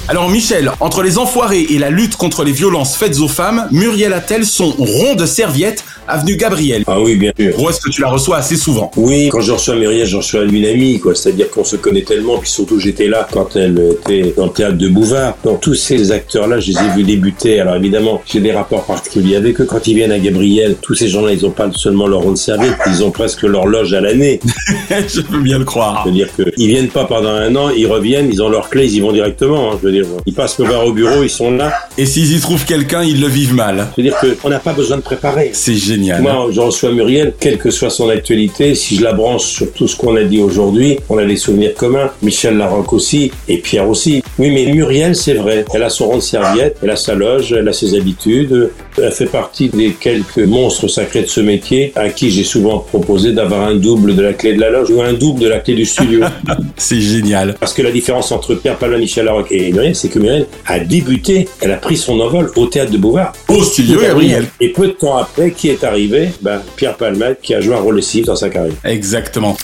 Alors Michel, entre les enfoirés et la lutte contre les violences faites aux femmes, Muriel a-t-elle son rond de serviette avenue Gabriel Ah oui, bien sûr. Ou est-ce que tu la reçois assez souvent? Oui, quand je reçois Muriel, je reçois une amie, quoi. C'est-à-dire qu'on se connaît tellement, puis surtout j'étais là quand elle était dans le théâtre de Bouvard. Donc tous ces acteurs-là, je les ai vus débuter. Alors évidemment, j'ai des rapports particuliers avec eux. Quand ils viennent à Gabriel, tous ces gens-là, ils ont pas seulement leur rond de serviette, ils ont presque leur loge à l'année. je peux bien le croire. C'est-à-dire qu'ils viennent pas pendant un an, ils reviennent, ils ont leurs clés, ils y vont directement. hein. Je veux dire, ils passent me voir au bureau, ils sont là. Et s'ils y trouvent quelqu'un, ils le vivent mal. Je veux dire qu'on n'a pas besoin de préparer. C'est génial. Moi, je reçois Muriel, quelle que soit son actualité, si je la branche sur tout ce qu'on a dit aujourd'hui, on a des souvenirs communs. Michel Larocque aussi, et Pierre aussi. Oui, mais Muriel, c'est vrai. Elle a son rond de serviette, elle a sa loge, elle a ses habitudes. Elle fait partie des quelques monstres sacrés de ce métier à qui j'ai souvent proposé d'avoir un double de la clé de la loge ou un double de la clé du studio. c'est génial. Parce que la différence entre Pierre Palma, Michel Larocque et Muriel, c'est que Muriel a débuté, elle a pris son envol au théâtre de Bouvard. Au studio Gabriel. Et peu de temps après, qui est arrivé? Ben, Pierre Palmade, qui a joué un rôle décisif dans sa carrière. Exactement.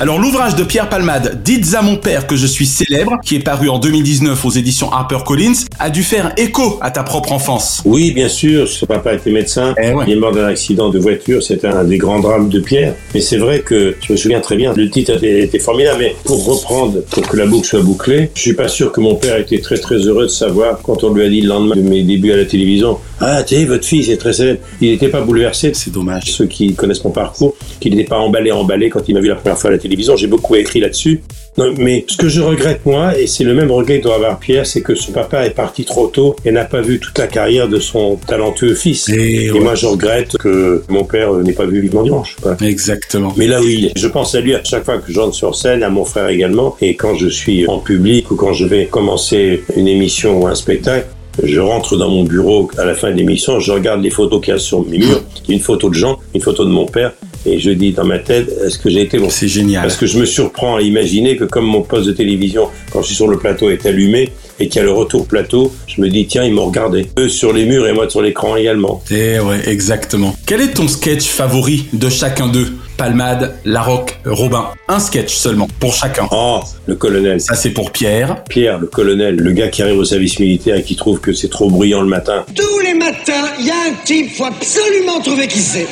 Alors l'ouvrage de Pierre Palmade, Dites à mon père que je suis célèbre, qui est paru en 2019 aux éditions HarperCollins, a dû faire écho à ta propre enfance. Oui, bien sûr, son papa était médecin, il est mort d'un accident de voiture, c'était un des grands drames de Pierre. Mais c'est vrai que, je me souviens très bien, le titre était, formidable, mais pour reprendre, pour que la boucle soit bouclée, je suis pas sûr que mon père était très très heureux de savoir, quand on lui a dit le lendemain de mes débuts à la télévision, ah, tu sais, votre fils est très célèbre. Il n'était pas bouleversé. C'est dommage. Ceux qui connaissent mon parcours, qu'il n'était pas emballé, emballé quand il m'a vu la première fois à la télévision. J'ai beaucoup écrit là-dessus. Non, mais ce que je regrette, moi, et c'est le même regret que doit avoir Pierre, c'est que son papa est parti trop tôt et n'a pas vu toute la carrière de son talentueux fils. Et, moi, je regrette que mon père n'ait pas vu Vivement Dimanche. quoi. Exactement. Mais là, oui, je pense à lui à chaque fois que je rentre sur scène, à mon frère également, et quand je suis en public ou quand je vais commencer une émission ou un spectacle, je rentre dans mon bureau à la fin de l'émission, je regarde les photos qu'il y a sur mes murs, une photo de Jean, une photo de mon père, et je dis dans ma tête, est-ce que j'ai été bon? C'est génial. Parce que je me surprends à imaginer que comme mon poste de télévision, quand je suis sur le plateau, est allumé, et qu'il y a le retour plateau, je me dis, tiens, ils m'ont regardé. Eux sur les murs et moi sur l'écran également. Eh ouais, exactement. Quel est ton sketch favori de chacun d'eux? Palmade, Larocque, Robin. Un sketch seulement, pour chacun. Oh, le colonel. Ça c'est pour Pierre. Pierre, le colonel, le gars qui arrive au service militaire et qui trouve que c'est trop bruyant le matin. Tous les matins, il y a un type, faut absolument trouver qui c'est,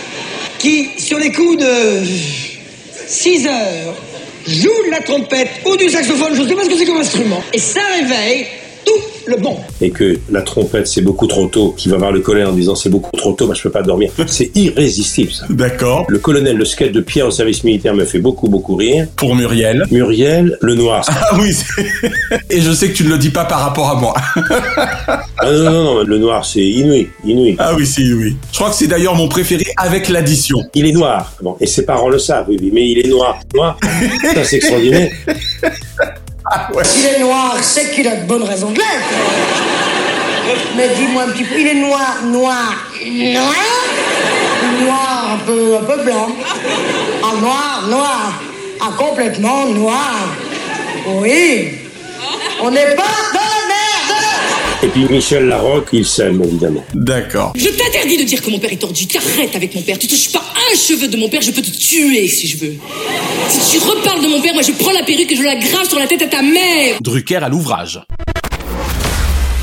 qui, sur les coups de 6 heures, joue de la trompette ou du saxophone, je sais pas ce que c'est comme instrument, et ça réveille tout le et que la trompette c'est beaucoup trop tôt, qui va voir le colonel en disant c'est beaucoup trop tôt, bah, je peux pas dormir. C'est irrésistible ça. D'accord. Le colonel, le sketch de Pierre au service militaire me fait beaucoup beaucoup rire. Pour Muriel. Muriel, le noir. Ah oui, et je sais que tu ne le dis pas par rapport à moi. Ah non, non, non, le noir c'est inouï, inouï. Ah oui, c'est oui. Je crois que c'est d'ailleurs mon préféré avec l'addition. Il est noir. Bon, et ses parents le savent, oui, oui, mais il est noir. Noir. Ça c'est extraordinaire. S'il est noir, c'est qu'il a de bonnes raisons de l'être. Mais dis-moi un petit peu, il est noir, noir, noir Noir, un peu, un peu blanc. Ah, noir, noir. Ah, complètement noir. Oui. On n'est pas dans puis Michel Larocque, il s'aime évidemment. D'accord. Je t'interdis de dire que mon père est tordu. T'arrêtes avec mon père. Tu touches pas un cheveu de mon père, je peux te tuer si je veux. Si tu reparles de mon père, moi je prends la perruque et je la grave sur la tête à ta mère. Drucker à l'ouvrage.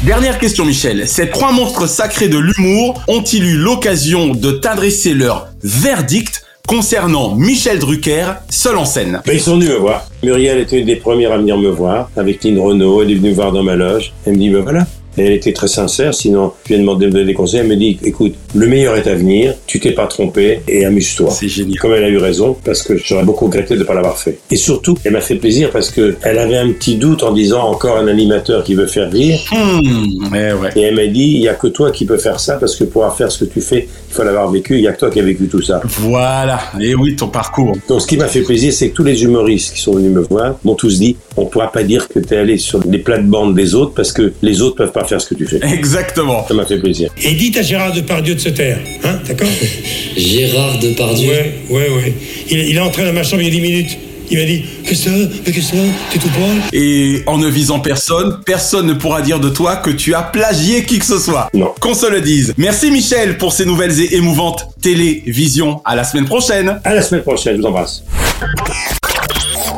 Dernière question Michel. Ces trois monstres sacrés de l'humour ont-ils eu l'occasion de t'adresser leur verdict concernant Michel Drucker, seul en scène? Mais ils sont venus me voir. Muriel était une des premières à venir me voir, avec Lynn Renault, elle est venue me voir dans ma loge. Elle me dit, ben voilà. Et elle était très sincère, sinon je lui ai demandé de me donner des conseils. Elle me dit, écoute, le meilleur est à venir, tu t'es pas trompé et amuse-toi. C'est génial. Comme elle a eu raison, parce que j'aurais beaucoup regretté de ne pas l'avoir fait. Et surtout, elle m'a fait plaisir parce que elle avait un petit doute en disant encore un animateur qui veut faire rire. Hmm, eh ouais. Et elle m'a dit, il y a que toi qui peux faire ça parce que pour faire ce que tu fais, il faut l'avoir vécu. Il y a que toi qui as vécu tout ça. Voilà. Et oui, ton parcours. Donc, ce qui m'a fait plaisir, c'est que tous les humoristes qui sont venus me voir m'ont tous dit, on pourra pas dire que tu es allé sur les plates-bandes des autres parce que les autres peuvent pas faire ce que tu fais. Exactement. Ça m'a fait plaisir. Et dites à Gérard Depardieu de se taire, hein, d'accord Gérard Depardieu. Ouais, ouais, ouais. Il, il est entré dans ma chambre il y a 10 minutes. Il m'a dit Qu'est-ce que ça Mais qu'est-ce que ça T'es tout pâle Et en ne visant personne, personne ne pourra dire de toi que tu as plagié qui que ce soit. Non. Qu'on se le dise. Merci Michel pour ces nouvelles et émouvantes télévisions. À la semaine prochaine. À la semaine prochaine, je vous embrasse.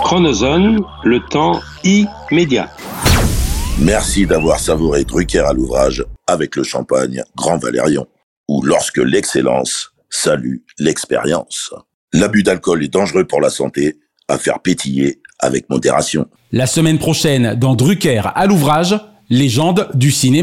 Chronozone, le temps immédiat. Merci d'avoir savouré Drucker à l'ouvrage avec le champagne Grand Valérion, ou lorsque l'excellence salue l'expérience. L'abus d'alcool est dangereux pour la santé, à faire pétiller avec modération. La semaine prochaine, dans Drucker à l'ouvrage, légende du cinéma.